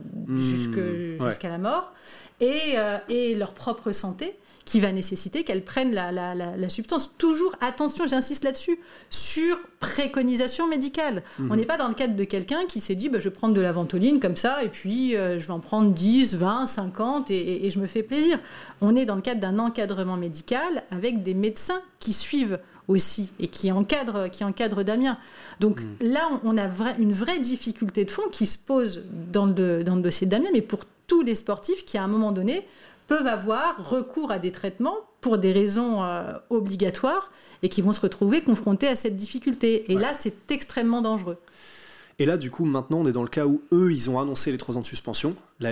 jusqu'à la mort et, euh, et leur propre santé qui va nécessiter qu'elles prennent la, la, la, substance. Toujours, attention, j'insiste là-dessus, sur préconisation médicale. On n'est pas dans le cadre de quelqu'un qui s'est dit, bah, je vais prendre de la ventoline comme ça, et puis euh, je vais en prendre 10, 20, 50, et, et, je me fais plaisir. On est dans le cadre d'un encadrement médical avec des médecins qui suivent aussi et qui encadrent, qui encadre Damien. Donc là, on, a une vraie difficulté de fond qui se pose dans le, dans le dossier de Damien, mais pour tous les sportifs qui, à un moment donné, peuvent avoir recours à des traitements pour des raisons euh, obligatoires et qui vont se retrouver confrontés à cette difficulté. Et là, c'est extrêmement dangereux. Et là, du coup, maintenant, on est dans le cas où eux, ils ont annoncé les trois ans de suspension. La.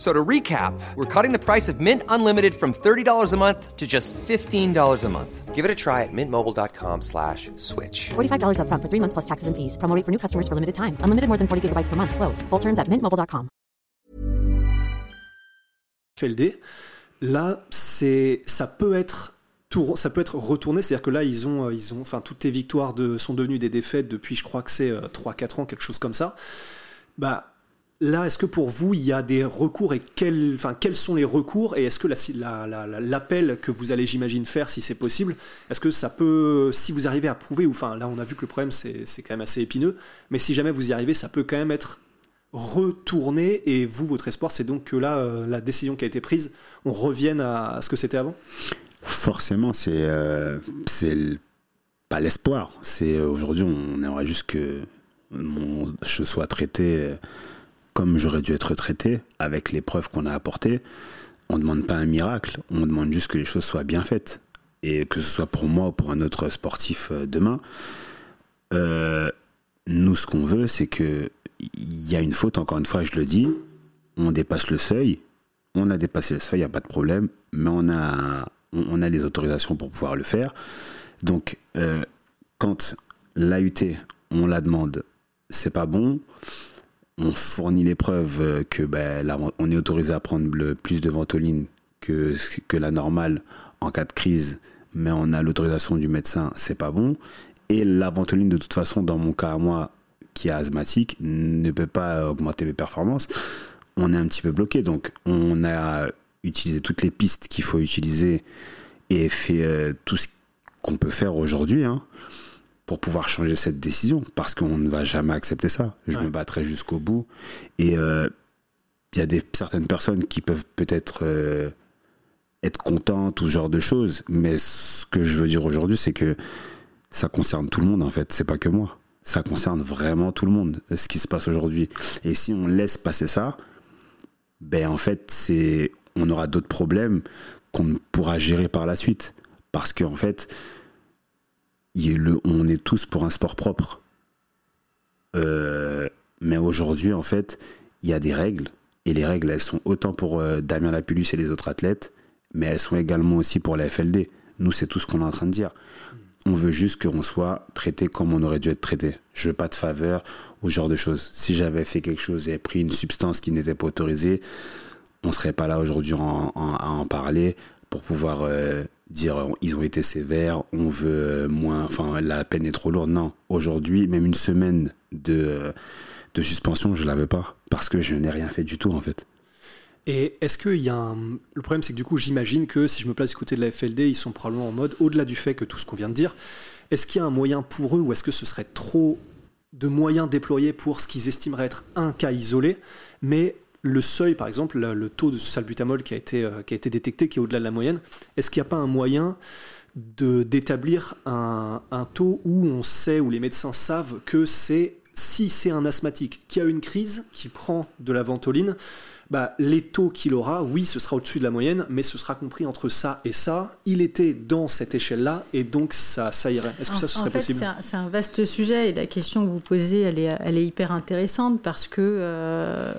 So to recap, we're cutting the price of Mint Unlimited from $30 a month to just $15 a month. Give it a try at mintmobile.com slash switch. $45 up front for three months plus taxes and fees. Promo for new customers for limited time. Unlimited more than 40 gigabytes per month. Slows. Full terms at mintmobile.com. FLD, là, c'est, ça peut être tout, ça peut être retourné, c'est-à-dire que là, ils ont, euh, ils ont, enfin, toutes les victoires de, sont devenues des défaites depuis, je crois que c'est 3-4 euh, ans, quelque chose comme ça. Bah, Là, est-ce que pour vous, il y a des recours et quels, quels sont les recours et est-ce que l'appel la, que vous allez, j'imagine, faire, si c'est possible, est-ce que ça peut, si vous arrivez à prouver, ou enfin, là, on a vu que le problème, c'est quand même assez épineux, mais si jamais vous y arrivez, ça peut quand même être retourné et vous, votre espoir, c'est donc que là, euh, la décision qui a été prise, on revienne à, ce que c'était avant? Forcément, c'est euh, pas l'espoir. C'est aujourd'hui, on aimerait juste que je sois traité comme j'aurais dû être traité, avec les preuves qu'on a apportées, on ne demande pas un miracle, on demande juste que les choses soient bien faites. Et que ce soit pour moi ou pour un autre sportif euh, demain, euh, nous, ce qu'on veut, c'est que il y a une faute, encore une fois, je le dis, on dépasse le seuil, on a dépassé le seuil, il n'y a pas de problème, mais on a, on, a les autorisations pour pouvoir le faire. Donc, euh, quand l'AUT, on la demande, c'est pas bon, on fournit les preuves euh, que ben, on est autorisé à prendre plus de ventoline que, que la normale en cas de crise, mais on a l'autorisation du médecin, c'est pas bon. Et la ventoline, de toute façon, dans mon cas à moi, qui est asthmatique, ne peut pas augmenter mes performances. On est un petit peu bloqué, donc on a utilisé toutes les pistes qu'il faut utiliser et fait euh, tout ce qu'on peut faire aujourd'hui. Hein pour pouvoir changer cette décision, parce qu'on ne va jamais accepter ça. Je me battrai jusqu'au bout. Et euh, il y a des, certaines personnes qui peuvent peut-être euh, être contentes ou ce genre de choses, mais ce que je veux dire aujourd'hui, c'est que ça concerne tout le monde en fait, c'est pas que moi. Ça concerne vraiment tout le monde, ce qui se passe aujourd'hui. Et si on laisse passer ça, ben en fait, c'est on aura d'autres problèmes qu'on pourra gérer par la suite. Parce qu'en fait, on est tous pour un sport propre. Euh, mais aujourd'hui, en fait, il y a des règles. Et les règles, elles sont autant pour euh, Damien Lapulus et les autres athlètes, mais elles sont également aussi pour la FLD. Nous, c'est tout ce qu'on est en train de dire. On veut juste qu'on soit traité comme on aurait dû être traité. Je veux pas de faveur ou ce genre de choses. Si j'avais fait quelque chose et pris une substance qui n'était pas autorisée, on serait pas là aujourd'hui à en parler pour pouvoir euh, dire ils ont été sévères, on veut moins, enfin la peine est trop lourde. Non, aujourd'hui, même une semaine de, de suspension, je l'avais pas parce que je n'ai rien fait du tout en fait. Et est-ce qu'il y a un... Le problème, c'est que du coup, j'imagine que si je me place du côté de la FLD, ils sont probablement en mode, au-delà du fait que tout ce qu'on vient de dire, est-ce qu'il y a un moyen pour eux ou est-ce que ce serait trop de moyens déployés pour ce qu'ils estimeraient être un cas isolé, mais le seuil, par exemple, le taux de salbutamol qui a été, euh, qui a été détecté, qui est au-delà de la moyenne, est-ce qu'il n'y a pas un moyen d'établir un, taux où on sait, où les médecins savent que c'est si c'est un asthmatique qui a une crise, qui prend de la ventoline, bah, les taux qu'il aura, oui, ce sera au-dessus de la moyenne, mais ce sera compris entre ça et ça. Il était dans cette échelle-là, et donc ça, ça irait. Est-ce que ça, ce serait en fait, possible? C'est un, vaste sujet, et la question que vous posez, elle est, elle est hyper intéressante, parce que... Euh,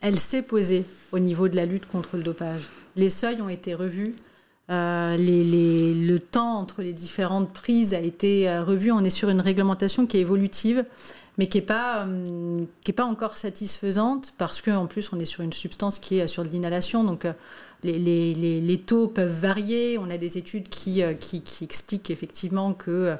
elle s'est posée au niveau de la lutte contre le dopage. Les seuils ont été revus. Euh, le temps entre les différentes prises a été euh, revu. On est sur une réglementation qui est évolutive, mais qui n'est pas, euh, pas encore satisfaisante parce qu'en plus, on est sur une substance qui est sur l'inhalation. Donc, les, les, les, taux peuvent varier. On a des études qui, qui expliquent effectivement que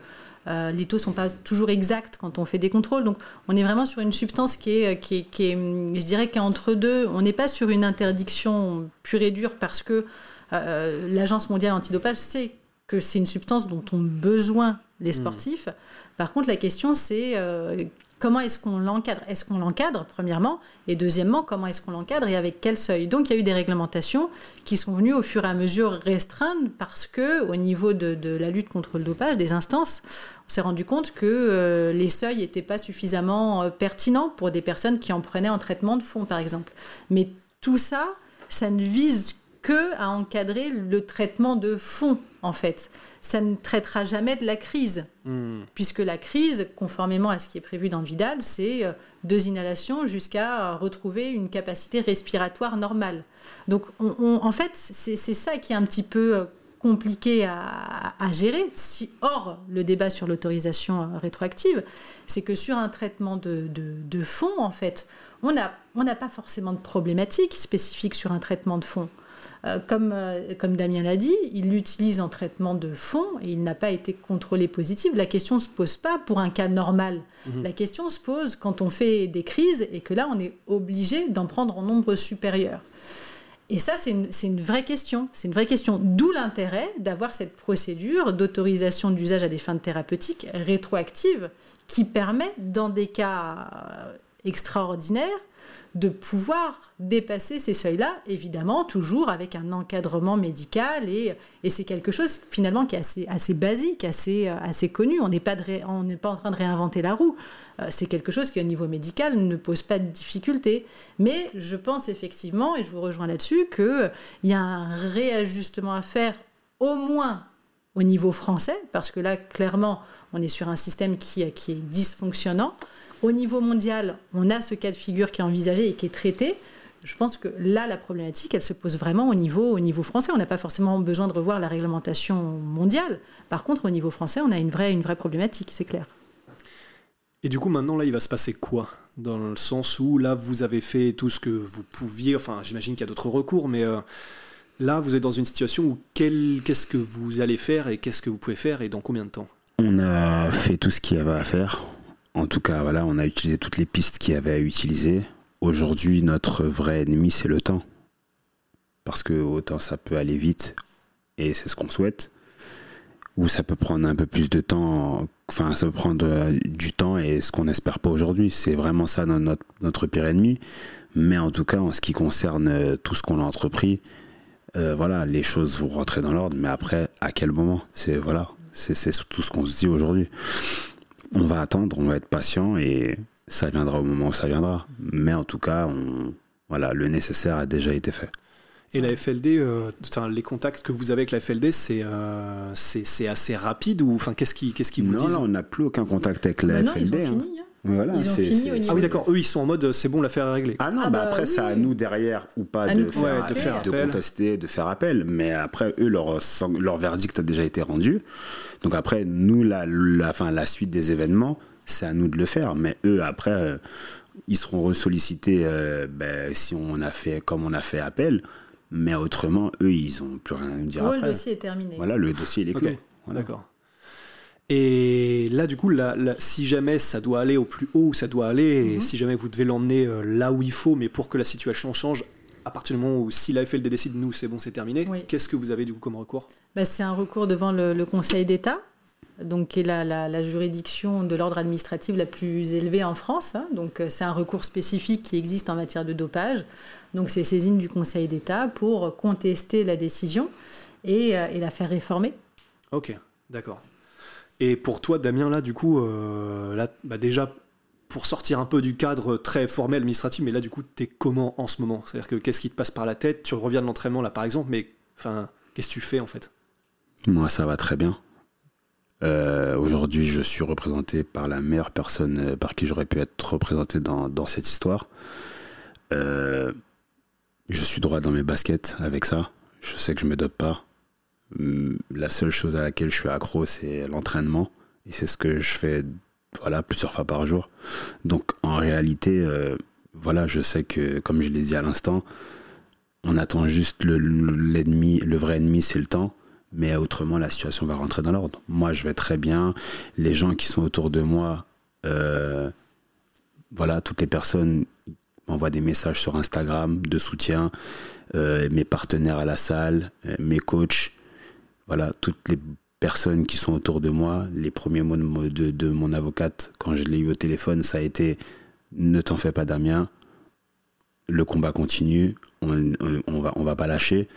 euh, les taux ne sont pas toujours exacts quand on fait des contrôles. Donc on est vraiment sur une substance qui est, qui qui je dirais, qui entre deux. On n'est pas sur une interdiction pure et dure parce que euh, l'Agence mondiale antidopage sait que c'est une substance dont ont besoin les hmm. sportifs. Par contre, la question, c'est euh, comment est-ce qu'on l'encadre? Est-ce qu'on l'encadre, premièrement? Et deuxièmement, comment est-ce qu'on l'encadre et avec quel seuil? Donc, il y a eu des réglementations qui sont venues au fur et à mesure restreindre parce que, au niveau de, la lutte contre le dopage, des instances, on s'est rendu compte que euh, les seuils n'étaient pas suffisamment euh, pertinents pour des personnes qui en prenaient en traitement de fond, par exemple. Mais tout ça, ça ne vise que à encadrer le traitement de fond, en fait ça ne traitera jamais de la crise, hmm. puisque la crise, conformément à ce qui est prévu dans Vidal, c'est euh, deux inhalations jusqu'à retrouver une capacité respiratoire normale. Donc, en fait, c'est ça qui est un petit peu euh, compliqué à, gérer. Si, or, le débat sur l'autorisation euh, rétroactive, c'est que sur un traitement de, de fond, en fait, on n'a pas forcément de problématique spécifique sur un traitement de fond. Euh, comme, euh, comme Damien l'a dit, il l'utilise en traitement de fond et il n'a pas été contrôlé positif. La question ne se pose pas pour un cas normal. Mhm. La question se pose quand on fait des crises et que là, on est obligé d'en prendre en nombre supérieur. Et ça, c'est une, une, vraie question. C'est une vraie question. D'où l'intérêt d'avoir cette procédure d'autorisation d'usage à des fins thérapeutiques rétroactive qui permet, dans des cas extraordinaires, de pouvoir dépasser ces seuils-là, évidemment, toujours avec un encadrement médical. Et, c'est quelque chose finalement qui est assez, assez basique, assez, euh, connu. On n'est pas, en train de réinventer la roue. Euh, c'est quelque chose qui, au niveau médical, ne pose pas de difficulté. Mais je pense effectivement, et je vous rejoins là-dessus, qu'il y a un réajustement à faire, au moins au niveau français, parce que là, clairement, on est sur un système qui est dysfonctionnant. Au niveau mondial, on a ce cas de figure qui est envisagé et qui est traité. Je pense que là, la problématique, elle se pose vraiment au niveau, au niveau français. On n'a pas forcément besoin de revoir la réglementation mondiale. Par contre, au niveau français, on a une vraie, une vraie problématique, c'est clair. Et du coup, maintenant, là, il va se passer quoi? Dans le sens où, là, vous avez fait tout ce que vous pouviez. Enfin, j'imagine qu'il y a d'autres recours, mais euh, là, vous êtes dans une situation où qu'est-ce que vous allez faire et qu'est-ce que vous pouvez faire et dans combien de temps? On a fait tout ce qu'il y avait à faire. En tout cas, voilà, on a utilisé toutes les pistes qu'il y avait à utiliser. Aujourd'hui, notre vrai ennemi, c'est le temps. Parce que autant ça peut aller vite, et c'est ce qu'on souhaite, ou ça peut prendre un peu plus de temps, enfin, ça peut prendre euh, du temps, et ce qu'on n'espère pas aujourd'hui. C'est vraiment ça notre, pire ennemi. Mais en tout cas, en ce qui concerne euh, tout ce qu'on a entrepris, euh, voilà, les choses vont rentrer dans l'ordre, mais après, à quel moment? C'est voilà, c'est tout ce qu'on se dit aujourd'hui on va attendre, on va être patient et ça viendra au moment où ça viendra. Mais en tout cas, voilà, le nécessaire a déjà été fait. Et la FLD, euh, les contacts que vous avez avec la FLD, euh, c'est assez rapide ou enfin qu'est-ce qui qu'est-ce qui vous non, Non, on n'a plus aucun contact avec la FLD. Ils ont hein. fini, hein. Voilà, ils ont fini ah oui d'accord, eux ils sont en mode c'est bon l'affaire est réglée. Ah non, ah bah, bah, après c'est à nous derrière ou pas de, faire, de, faire, de contester, de faire appel, mais après eux leur, leur verdict a déjà été rendu. Donc après nous la, la, fin, la suite des événements c'est à nous de le faire, mais eux après euh, ils seront ressollicités euh, ben, si on a fait comme on a fait appel, mais autrement eux ils ont plus rien à nous dire après. Le dossier est terminé. Voilà le dossier il est clos. D'accord. Et là, du coup, si jamais ça doit aller au plus haut où ça doit aller, et mhm. si jamais vous devez l'emmener euh, là où il faut, mais pour que la situation change, à partir du moment où si la FLD décide, nous, c'est bon, c'est terminé, qu'est-ce que vous avez du coup comme recours? Bah, C'est un recours devant le, Conseil d'État, donc qui est la, juridiction de l'ordre administratif la plus élevée en France. Hein. donc euh, c'est un recours spécifique qui existe en matière de dopage. Donc c'est saisine du Conseil d'État pour contester la décision et, euh, et la faire réformer. Ok, d'accord. Et pour toi, Damien, là, du coup, euh, là, bah déjà, pour sortir un peu du cadre très formel administratif, mais là, du coup, t'es comment en ce moment? C'est-à-dire que qu'est-ce qui te passe par la tête? Tu reviens de l'entraînement, là, par exemple, mais enfin, qu'est-ce que tu fais, en fait? Moi, ça va très bien. Euh, aujourd'hui, je suis représenté par la meilleure personne euh, par qui j'aurais pu être représenté dans, cette histoire. je suis droit dans mes baskets avec ça. Je sais que je me dope pas. Hum, La seule chose à laquelle je suis accro, c'est l'entraînement. Et c'est ce que je fais voilà, plusieurs fois par jour. Donc en réalité, euh, voilà, je sais que, comme je l'ai dit à l'instant, on attend juste le- le, vrai ennemi, c'est le temps. Mais autrement, la situation va rentrer dans l'ordre. Moi, je vais très bien. Les gens qui sont autour de moi, euh, voilà, toutes les personnes m'envoient des messages sur Instagram de soutien, euh, mes partenaires à la salle, euh, mes coachs, voilà, toutes les personnes qui sont autour de moi. Les premiers mots de, de- mon avocate, quand je l'ai eu au téléphone, ça a été ne t'en fais pas, Damien. Le combat continue, on, on, va, on va pas lâcher.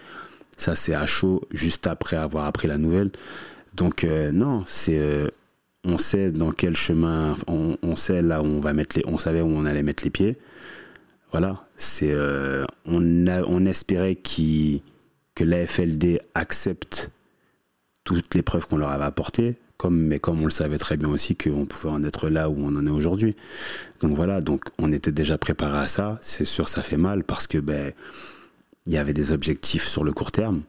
Ça, c'est à chaud, juste après avoir appris la nouvelle. Donc, euh, non, c'est. euh, on sait dans quel chemin, on, sait là où on va mettre les, on savait où on allait mettre les pieds. Voilà, c'est, euh, on, a, on espérait que l'AFLD accepte toutes les preuves qu'on leur avait apportées, comme, mais comme on le savait très bien aussi qu'on pouvait en être là où on en est aujourd'hui. Donc voilà, donc on était déjà préparé à ça. C'est sûr, ça fait mal parce que ben il y avait des objectifs sur le court terme,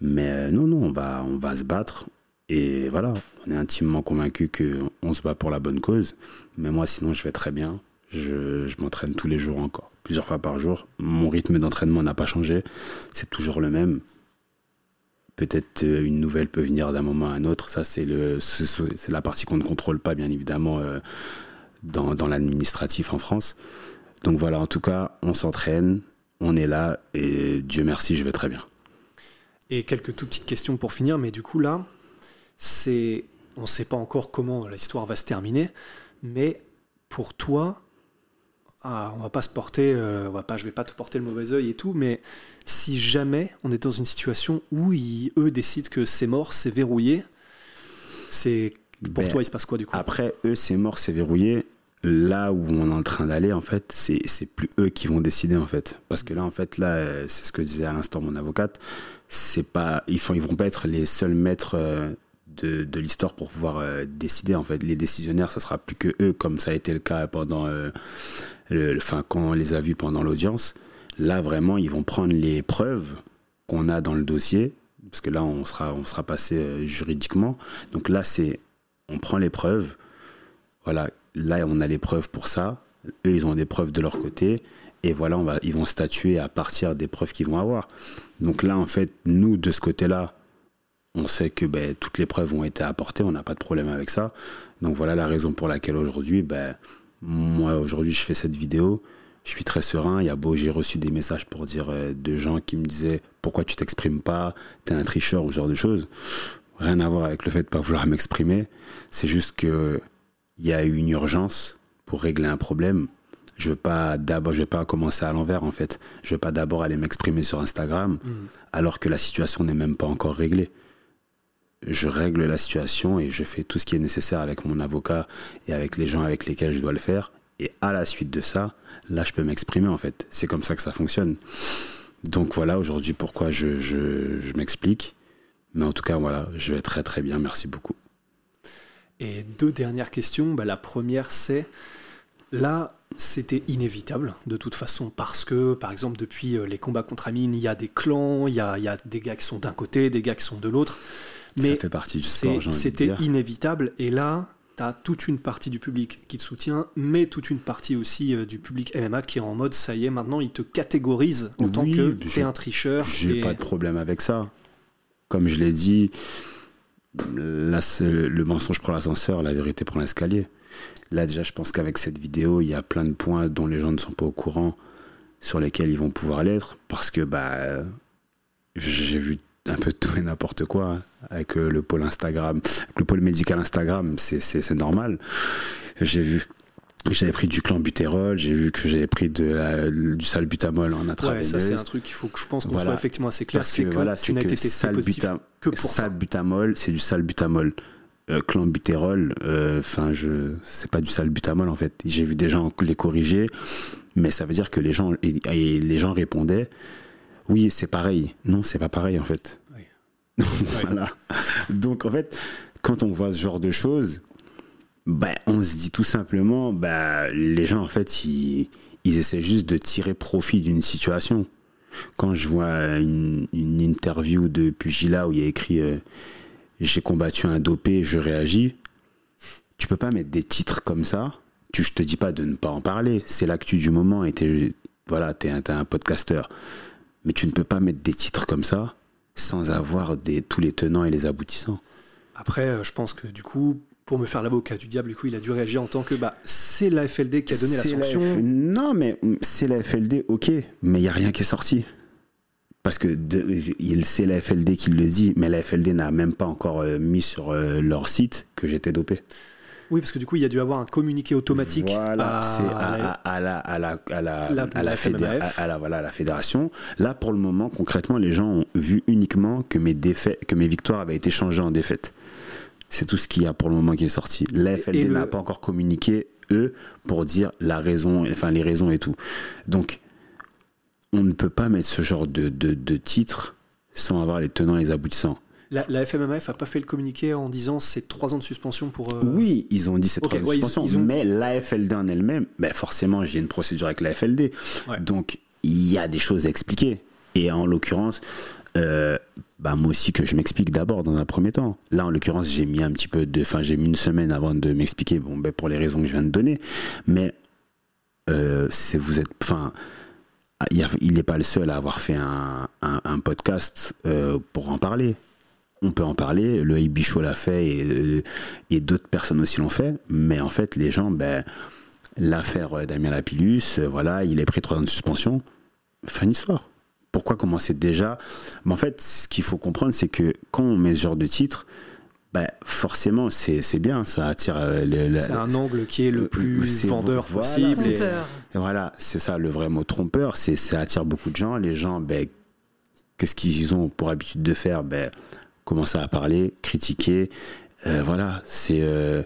mais euh, non, non, on va, on va se battre. Et voilà, on est intimement convaincu qu'on se bat pour la bonne cause. Mais moi, sinon, je vais très bien. Je, je m'entraîne tous les jours encore, plusieurs fois par jour. Mon rythme d'entraînement n'a pas changé. C'est toujours le même. Peut-être euh, une nouvelle peut venir d'un moment à un autre. Ça, c'est la partie qu'on ne contrôle pas, bien évidemment, euh, dans, dans l'administratif en France. Donc voilà, en tout cas, on s'entraîne, on est là, et Dieu merci, je vais très bien. Et quelques tout petites questions pour finir, mais du coup là, c'est, on ne sait pas encore comment l'histoire va se terminer, mais pour toi, ah, on va pas se porter, euh, on va pas, je vais pas te porter le mauvais œil et tout, mais si jamais on est dans une situation où ils, eux décident que c'est mort, c'est verrouillé, c'est pour Ben, toi il se passe quoi du coup? Après, eux, c'est mort, c'est verrouillé. Là où on est en train d'aller, en fait, c'est plus eux qui vont décider, en fait. Parce que là, en fait, là, c'est ce que disait à l'instant mon avocate. C'est pas, ils, font, ils vont pas être les seuls maîtres euh, de, de l'histoire pour pouvoir euh, décider, en fait. Les décisionnaires, ça sera plus que eux, comme ça a été le cas pendant, euh, le, enfin, quand on les a vus pendant l'audience. Là, vraiment, ils vont prendre les preuves qu'on a dans le dossier, parce que là, on sera, on sera passé euh, juridiquement. Donc là, c'est, on prend les preuves. Voilà, là, on a les preuves pour ça. Eux, ils ont des preuves de leur côté. Et voilà, ils vont statuer à partir des preuves qu'ils vont avoir. Donc là, en fait, nous, de ce côté-là, on sait que ben, toutes les preuves ont été apportées, on n'a pas de problème avec ça. Donc voilà la raison pour laquelle aujourd'hui, ben, moi, aujourd'hui, je fais cette vidéo. Je suis très serein. Il y a beau, j'ai reçu des messages pour dire euh, de gens qui me disaient pourquoi tu t'exprimes pas, t'es un tricheur ou ce genre de choses. Rien à voir avec le fait de pas vouloir m'exprimer. C'est juste que il y a eu une urgence pour régler un problème. Je veux pas d'abord, je vais pas commencer à l'envers en fait. Je vais pas d'abord aller m'exprimer sur Instagram alors que la situation n'est même pas encore réglée. Je règle la situation et je fais tout ce qui est nécessaire avec mon avocat et avec les gens avec lesquels je dois le faire. Et à la suite de ça, là, je peux m'exprimer en fait. C'est comme ça que ça fonctionne. Donc voilà, aujourd'hui, pourquoi je, je, je m'explique. Mais en tout cas, voilà, je vais très très bien. Merci beaucoup. Et deux dernières questions. Bah, la première, c'est là, c'était inévitable de toute façon parce que, par exemple, depuis euh, les combats contre Amine, il y a des clans, il y a, il y a des gars qui sont d'un côté, des gars qui sont de l'autre. Mais ça fait partie du sport, c'était inévitable. Et là, tu as toute une partie du public qui te soutient, mais toute une partie aussi euh, du public MMA qui est en mode ça y est, maintenant il te catégorise en Oui, tant que t'es un tricheur. J'ai et- pas de problème avec ça. Comme je l'ai dit, là, le mensonge prend l'ascenseur, la vérité prend l'escalier. Là, déjà, je pense qu'avec cette vidéo, il y a plein de points dont les gens ne sont pas au courant, sur lesquels ils vont pouvoir l'être, parce que bah, j'ai vu un peu tout et n'importe quoi hein, avec euh, le pôle Instagram, avec le pôle médical Instagram, c'est- normal. J'ai vu j'avais pris du clan butérol, j'ai vu que j'avais pris de la- du salbutamol en Ouais, intraveineuse. ça c'est un truc qu'il faut que je pense qu'on Voilà. soit effectivement assez clair, c'est que, que, voilà, tu n'as été salbutam- que pour salbutamol, c'est du salbutamol. Euh, clenbutérol, euh, enfin, je, c'est pas du salbutamol en fait. J'ai vu des gens les corriger, mais ça veut dire que les gens, et, et les gens répondaient, oui, c'est pareil. Non, c'est pas pareil en fait. Oui. voilà. Donc en fait, quand on voit ce genre de choses, ben, on se dit tout simplement, bah, les gens en fait, ils, ils essaient juste de tirer profit d'une situation. Quand je vois une, une interview de Pugila où il y a écrit euh, J'ai combattu un dopé, je réagis, tu peux pas mettre des titres comme ça. Tu, je te dis pas de ne pas en parler, c'est l'actu du moment et t'es, voilà, t'es un, t'es un podcasteur. Mais tu ne peux pas mettre des titres comme ça sans avoir des, tous les tenants et les aboutissants. Après, euh, je pense que du coup, pour me faire l'avocat du diable, du coup, il a dû réagir en tant que bah, c'est la FLD qui a donné la sanction. F- Non, mais c'est la FLD, ok, mais il n'y a rien qui est sorti. Parce que c'est la FLD qui le dit, mais la FLD n'a même pas encore euh, mis sur euh, leur site que j'étais dopé. Oui, parce que du coup, il y a dû avoir un communiqué automatique Voilà, à, la, fédération. Là, pour le moment, concrètement, les gens ont vu uniquement que mes, défaites, que mes victoires avaient été changées en défaites. C'est tout ce qu'il y a pour le moment qui est sorti. La FLD et le- n'a pas encore communiqué, eux, pour dire la raison, enfin les raisons et tout. Donc, on ne peut pas mettre ce genre de, de, de titre sans avoir les tenants et les aboutissants. La, la FMMF a pas fait le communiqué en disant c'est trois ans de suspension pour. euh, Oui, ils ont dit c'est Ok, trois ans de ouais, suspension, ils ont- mais la FLD en elle-même, ben forcément, j'ai une procédure avec la FLD. Ouais. Donc, il y a des choses à expliquer. Et en l'occurrence, euh, bah, moi aussi que je m'explique d'abord dans un premier temps. Là, en l'occurrence, j'ai mis un petit peu de. Enfin, j'ai mis une semaine avant de m'expliquer, bon, ben, pour les raisons que je viens de donner. Mais euh, c'est vous êtes. Enfin. il n'est pas le seul à avoir fait un, un- un podcast euh, pour en parler. On peut en parler, le Ibicho l'a fait et, euh, et d'autres personnes aussi l'ont fait, mais en fait, les gens, ben, l'affaire euh, Damien Lapillus, euh, voilà, il est pris trois ans de suspension, fin d'histoire. Pourquoi commencer déjà? Mais en fait, ce qu'il faut comprendre, c'est que quand on met ce genre de titre, ben, forcément, c'est c'est bien, ça attire C'est un angle qui est le plus vendeur voilà, possible. et- et voilà, c'est ça le vrai mot trompeur, c'est ça attire beaucoup de gens. Les gens, ben, qu'est-ce qu'ils ont pour habitude de faire? Ben, Commencer à parler, critiquer. Euh, voilà, c'est euh,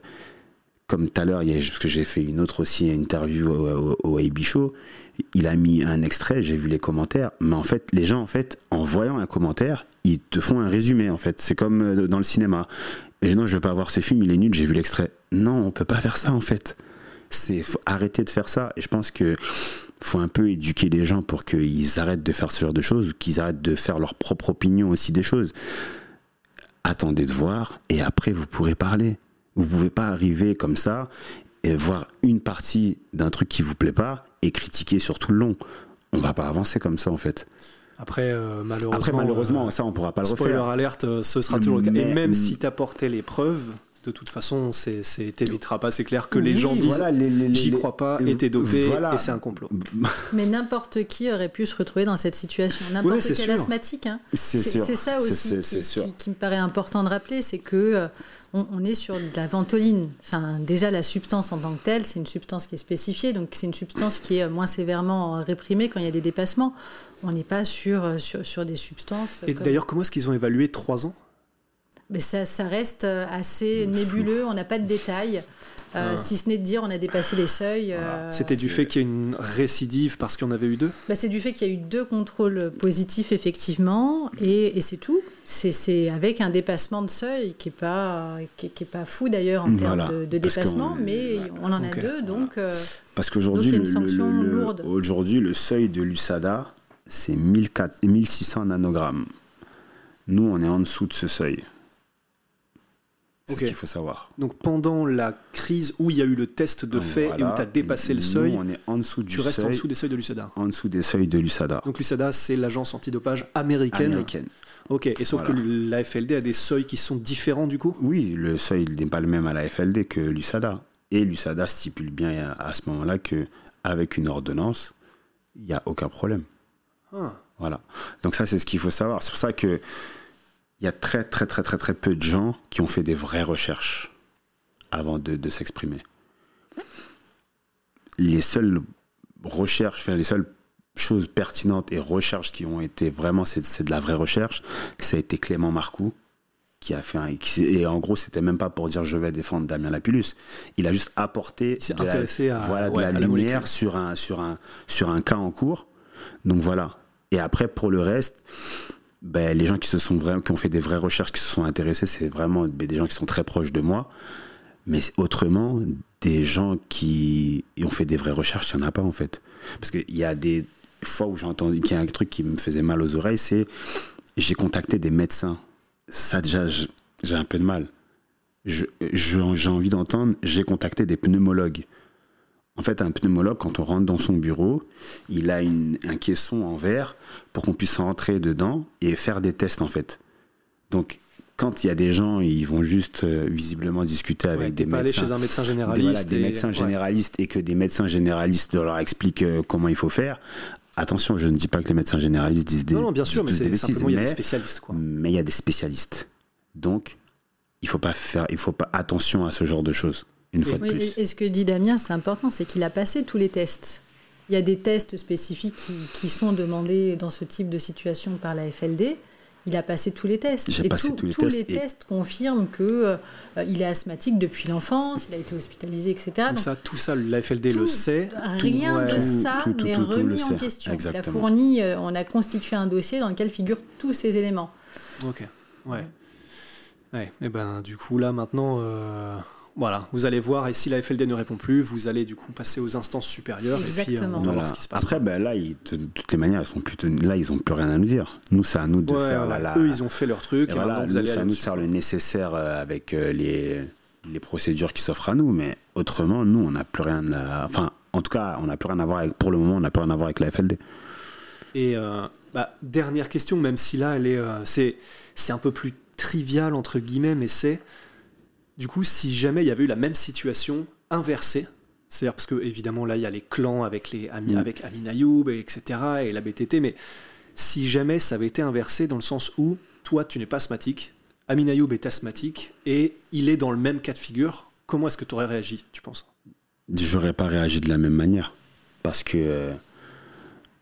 comme tout à l'heure, parce que j'ai fait une autre aussi interview au, au, AB Show. Il a mis un extrait, j'ai vu les commentaires, mais en fait, les gens, en fait, en voyant un commentaire, ils te font un résumé, en fait. C'est comme euh, dans le cinéma. Et non, je veux pas voir ce film, il est nul, j'ai vu l'extrait. Non, on peut pas faire ça, en fait c'est faut arrêter de faire ça et je pense que faut un peu éduquer les gens pour qu'ils arrêtent de faire ce genre de choses qu'ils arrêtent de faire leur propre opinion aussi des choses attendez de voir et après vous pourrez parler. Vous pouvez pas arriver comme ça et voir une partie d'un truc qui vous plaît pas et critiquer sur tout le long. On va pas avancer comme ça en fait. Après, euh, malheureusement, après malheureusement euh, ça on pourra pas le spoiler refaire. alerte, euh, ce sera toujours le cas. Et même si tu apportais les preuves, de toute façon, c'est c'est- t'éviteras pas. C'est clair que les Oui, gens disent voilà, j'y crois pas, et t'es dopé, voilà. et c'est un complot. Mais n'importe qui aurait pu se retrouver dans cette situation. N'importe Ouais, quel sûr. asthmatique. hein. C'est ça aussi c'est- qui, qui- qui me paraît important de rappeler, c'est que euh, on, on est sur de la ventoline. Enfin, déjà la substance en tant que telle, c'est une substance qui est spécifiée, donc c'est une substance qui est euh, moins sévèrement réprimée quand il y a des dépassements. On n'est pas sur, euh, sur, sur des substances. Et comme- d'ailleurs, comment est-ce qu'ils ont évalué trois ans? Mais ça, ça reste euh, assez nébuleux, on n'a pas de détails, euh, si ce n'est de dire on a dépassé les seuils. euh, C'était du fait qu'il y a une récidive parce qu'il y en avait eu deux? Bah, c'est du fait qu'il y a eu deux contrôles positifs, effectivement, et, et c'est tout. C'est, avec un dépassement de seuil qui n'est pas, qui, est- qui est pas fou d'ailleurs en termes Voilà, de, dépassement, qu'on- mais on en a deux, donc euh, Parce qu'aujourd'hui, le, le- sanction le- lourde. aujourd'hui, le seuil de l'USADA, c'est 1400 1600 nanogrammes. Nous, on est en dessous de ce seuil. C'est ce qu'il faut savoir. Donc pendant la crise où il y a eu le test de fait et où tu as dépassé le Nous, seuil, on est en dessous du tu restes en dessous des seuils de l'USADA. en dessous des seuils de l'USADA. Donc l'USADA, c'est l'agence antidopage américaine. américaine. Ok, et sauf Voilà. que la FLD a des seuils qui sont différents du coup? Oui, le seuil n'est pas le même à la FLD que l'USADA. Et l'USADA stipule bien à ce moment-là que avec une ordonnance, il n'y a aucun problème. Ah. Voilà. Donc ça, c'est ce qu'il faut savoir. C'est pour ça que il y a très très très très très peu de gens qui ont fait des vraies recherches avant de, de s'exprimer. Les seules recherches, enfin, les seules choses pertinentes et recherches qui ont été vraiment, c'est c'est de la vraie recherche, ça a été Clément Marcoux qui a fait un, qui- et en gros c'était même pas pour dire je vais défendre Damien Lapillus. Il a juste apporté de la, à- voilà, de ouais, la lumière sur un sur un sur un cas en cours. Donc voilà. Et après pour le reste ben, les gens qui se sont qui ont fait des vraies recherches qui se sont intéressés c'est vraiment des gens qui sont très proches de moi mais autrement des gens qui ont fait des vraies recherches, il n'y en a pas en fait. Parce qu'il y a des fois où j'ai entendu qu'il y a un truc qui me faisait mal aux oreilles, c'est j'ai contacté des médecins. Ça déjà, j'ai un peu de mal. J'ai envie d'entendre, j'ai contacté des pneumologues. En fait, un pneumologue, quand on rentre dans son bureau, il a une, un caisson en verre pour qu'on puisse rentrer dedans et faire des tests, en fait. Donc, quand il y a des gens, ils vont juste euh, visiblement discuter avec des médecins. aller chez un médecin généraliste. Des, des médecins généralistes et que des médecins généralistes leur expliquent euh, comment il faut faire. Attention, je ne dis pas que les médecins généralistes disent des. Non, non bien sûr, mais c'est simplement il y a des spécialistes. Quoi. Mais il y a des spécialistes. Donc, il faut pas faire, il faut pas attention à ce genre de choses. Une fois de plus. Et ce que dit Damien, c'est important, c'est qu'il a passé tous les tests. Il y a des tests spécifiques qui, qui, sont demandés dans ce type de situation par la FLD. Il a passé tous les tests. J'ai passé tous les tous tests. les tests confirment qu'il euh, il est asthmatique depuis l'enfance, il a été hospitalisé, etc. Tout, Donc, ça, tout ça, la FLD tout, le sait. Rien tout, de ouais. ça n'est remis en question. Il a fourni, euh, on a constitué un dossier dans lequel figurent tous ces éléments. Ok, ouais. Ouais, et ben du coup là maintenant, euh, voilà, vous allez voir et si la FLD ne répond plus, vous allez du coup passer aux instances supérieures Exactement. et puis euh, on va Voilà. voir ce qui se passe. Après, ben, là, ils, de toutes les manières, ils sont plus tenus- là, ils ont plus rien à nous dire. Nous, c'est à nous de Ouais, faire ouais. la, la- Eux ils ont fait leur truc Et et, voilà, maintenant nous, allez c'est à nous de faire le nécessaire euh, avec euh, les, les procédures qui s'offrent à nous, mais autrement, nous, on n'a plus rien à... Enfin, en tout cas, on n'a plus rien à voir avec, pour le moment, on n'a plus rien à voir avec la FLD. Et euh, bah, dernière question, même si là elle est, euh, c'est, c'est un peu plus trivial entre guillemets, mais c'est du coup si jamais il y avait eu la même situation inversée, c'est-à-dire parce que évidemment là il y a les clans avec les Ami- Mm. avec Amin Ayoub et etc et la BTT, mais si jamais ça avait été inversé dans le sens où toi tu n'es pas asthmatique, Amin Ayoub est asthmatique et il est dans le même cas de figure, comment est-ce que tu aurais réagi, tu penses? J'aurais pas réagi de la même manière. Parce que, euh,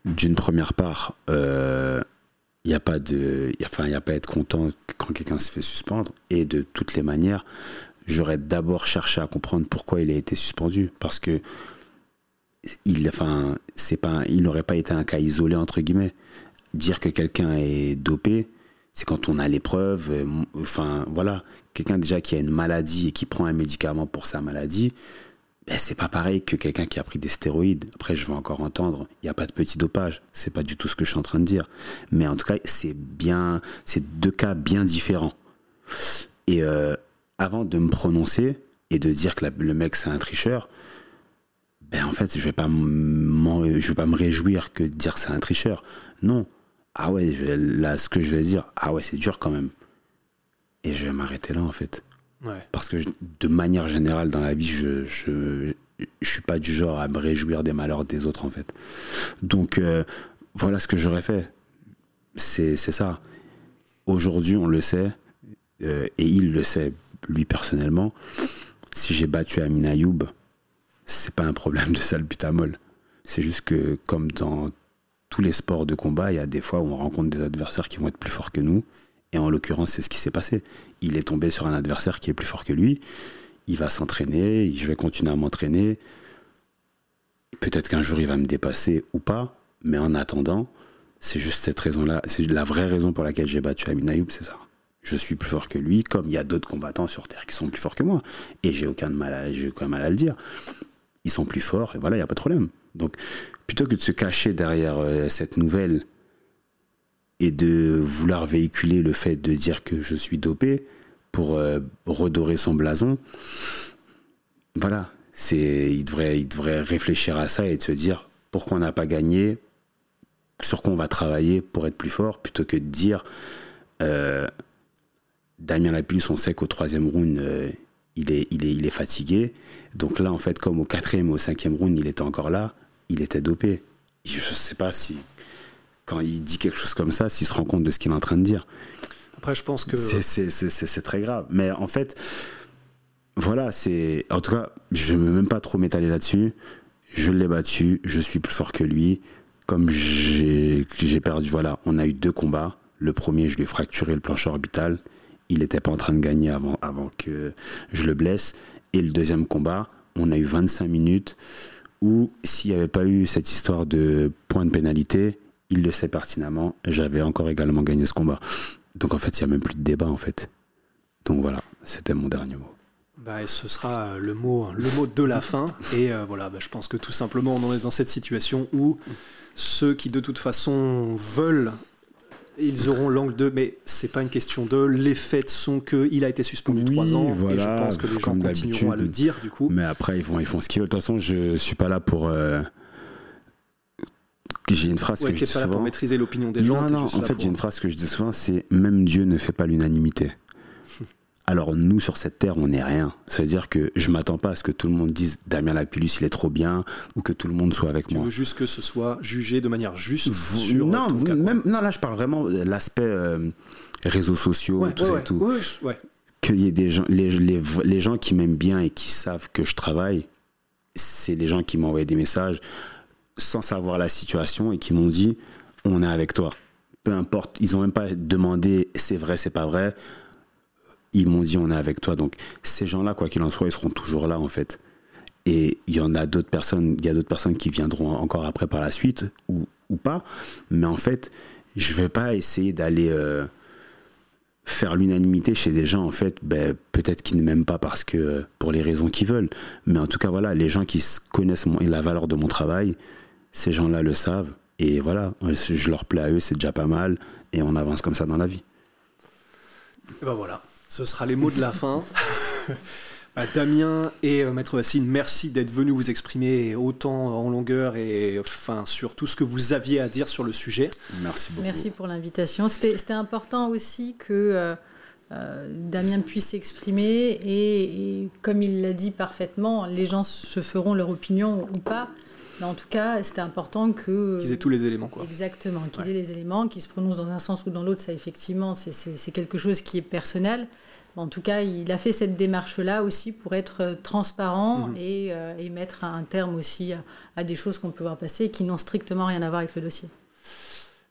d'une première part, il n'y a pas de. y a- Enfin, pas à être content quand quelqu'un se fait suspendre. Et de toutes les manières, j'aurais d'abord cherché à comprendre pourquoi il a été suspendu. Parce que. Il, enfin, c'est pas, il n'aurait pas été un cas isolé, entre guillemets. Dire que quelqu'un est dopé, c'est quand on a l'épreuve. euh, Enfin, voilà. Quelqu'un déjà qui a une maladie et qui prend un médicament pour sa maladie, c'est pas pareil que quelqu'un qui a pris des stéroïdes. Après, je vais encore entendre, il n'y a pas de petit dopage. C'est pas du tout ce que je suis en train de dire. Mais en tout cas, c'est bien, c'est deux cas bien différents. Et euh, avant de me prononcer et de dire que le mec c'est un tricheur, ben en fait, je vais pas je vais pas me réjouir que de dire c'est un tricheur. Non. Ah ouais, là, ce que je vais dire, ah ouais, c'est dur quand même. Et je vais m'arrêter là en fait Parce que de manière générale dans la vie je je je suis pas du genre à me réjouir des malheurs des autres en fait. Donc euh, voilà ce que j'aurais fait. C'est c'est ça. Aujourd'hui on le sait euh, et il le sait lui personnellement si j'ai battu Amin Ayoub c'est pas un problème de salbutamol c'est juste que comme dans tous les sports de combat il y a des fois où on rencontre des adversaires qui vont être plus forts que nous et en l'occurrence, c'est ce qui s'est passé. Il est tombé sur un adversaire qui est plus fort que lui. Il va s'entraîner, je vais continuer à m'entraîner. Peut-être qu'un jour il va me dépasser ou pas, mais en attendant, c'est juste cette raison-là. C'est la vraie raison pour laquelle j'ai battu Amin Ayoub, c'est ça. Je suis plus fort que lui, comme il y a d'autres combattants sur Terre qui sont plus forts que moi. Et j'ai aucun mal à, le dire. Ils sont plus forts, et voilà, il n'y a pas de problème. Donc, plutôt que de se cacher derrière euh, cette nouvelle et de vouloir véhiculer le fait de dire que je suis dopé pour euh, redorer son blason, voilà, c'est il devrait il devrait réfléchir à ça et de se dire pourquoi on n'a pas gagné, sur quoi on va travailler pour être plus fort, plutôt que de dire euh, Damien Lapillus, on sait qu'au troisième round euh, il est il est il est fatigué, donc là en fait comme au quatrième et au cinquième round il était encore là, il était dopé. Je sais pas si quand il dit quelque chose comme ça, s'il se rend compte de ce qu'il est en train de dire. Après, je pense que C'est- très grave. Mais en fait, voilà, c'est. En tout cas, je ne veux même pas trop m'étaler là-dessus. Je l'ai battu, je suis plus fort que lui. Comme j'ai j'ai perdu, voilà, on a eu deux combats. Le premier, je lui ai fracturé le plancher orbital. Il n'était pas en train de gagner avant, avant que je le blesse. Et le deuxième combat, on a eu 25 minutes où, s'il n'y avait pas eu cette histoire de point de pénalité, il le sait pertinemment, j'avais encore également gagné ce combat. Donc en fait, il n'y a même plus de débat en fait. Donc voilà, c'était mon dernier mot. Bah, et ce sera le mot, le mot de la fin. Et euh, voilà, bah, je pense que tout simplement, on en est dans cette situation où ceux qui de toute façon veulent, ils auront l'angle de. Mais c'est pas une question de. Les faits sont qu'il a été suspendu Oui, trois ans. et je voilà, pense que les gens continueront à le dire, du coup. Mais après, ils font, ils font ce qu'ils veulent. De toute façon, je suis pas là pour. euh, J'ai une phrase Ouais, que je dis pas là pour souvent. maîtriser l'opinion des gens. non, non, en fait, pour- j'ai une phrase que je dis souvent c'est même Dieu ne fait pas l'unanimité. Alors nous, sur cette terre, on n'est rien. Ça veut dire que je m'attends pas à ce que tout le monde dise Damien Lapillus, il est trop bien, ou que tout le monde soit avec Tu moi. veux juste que ce soit jugé de manière juste Vous- sur non, ton vous- cas, quoi. même, non, là, je parle vraiment de l'aspect euh, réseaux sociaux Ouais, et tout ouais, ça ouais, et tout. ouais. Qu'il y ait des gens, les, les, les gens qui m'aiment bien et qui savent que je travaille, c'est les gens qui envoyé des messages sans savoir la situation et qui m'ont dit on est avec toi. Peu importe, ils ont même pas demandé c'est vrai, c'est pas vrai. Ils m'ont dit on est avec toi. Donc ces gens-là, quoi qu'il en soit, ils seront toujours là en fait. Et il y en a d'autres personnes, il y a d'autres personnes qui viendront encore après par la suite ou, ou pas. Mais en fait, je vais pas essayer d'aller euh, faire l'unanimité chez des gens en fait ben, peut-être qu'ils ne m'aiment pas parce que pour les raisons qu'ils veulent mais en tout cas voilà les gens qui connaissent la valeur de mon travail ces gens-là le savent et voilà je leur plais à eux c'est déjà pas mal et on avance comme ça dans la vie Et ben voilà, ce sera les mots de la fin. Bah, Damien et euh, Maître Vassine, merci d'être venus vous exprimer autant en longueur et enfin sur tout ce que vous aviez à dire sur le sujet. merci beaucoup Merci pour l'invitation. C'était important aussi que euh, euh, Damien puisse s'exprimer et, et comme il l'a dit parfaitement, les gens se feront leur opinion ou pas. Mais en tout cas, c'était important que... Qu'ils aient tous les éléments quoi. Exactement, qu'ils Ouais. aient les éléments, qu'ils se prononcent dans un sens ou dans l'autre, ça effectivement, c'est- quelque chose qui est personnel. En tout cas, il a fait cette démarche-là aussi pour être euh, transparent Mhm. et, euh, et mettre un terme aussi à, à des choses qu'on peut voir passer et qui n'ont strictement rien à voir avec le dossier.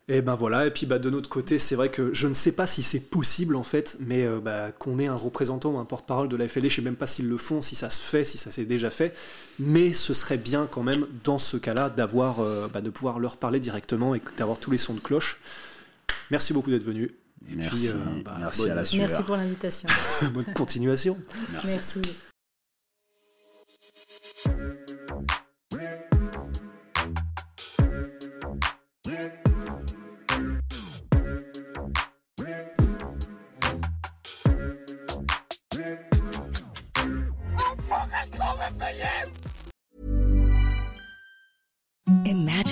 Et ben voilà, et puis bah, de notre côté, c'est vrai que je ne sais pas si c'est possible en fait, mais euh, bah, qu'on ait un représentant ou un porte-parole de la FLE, je sais même pas s'ils le font, si ça se fait, si ça s'est déjà fait, mais ce serait bien quand même dans ce cas-là d'avoir, euh, bah, de pouvoir leur parler directement et d'avoir tous les sons de cloche. Merci beaucoup d'être venu. Et merci puis, euh, bah, merci bonne- à la Merci pour l'invitation. bonne continuation. Merci.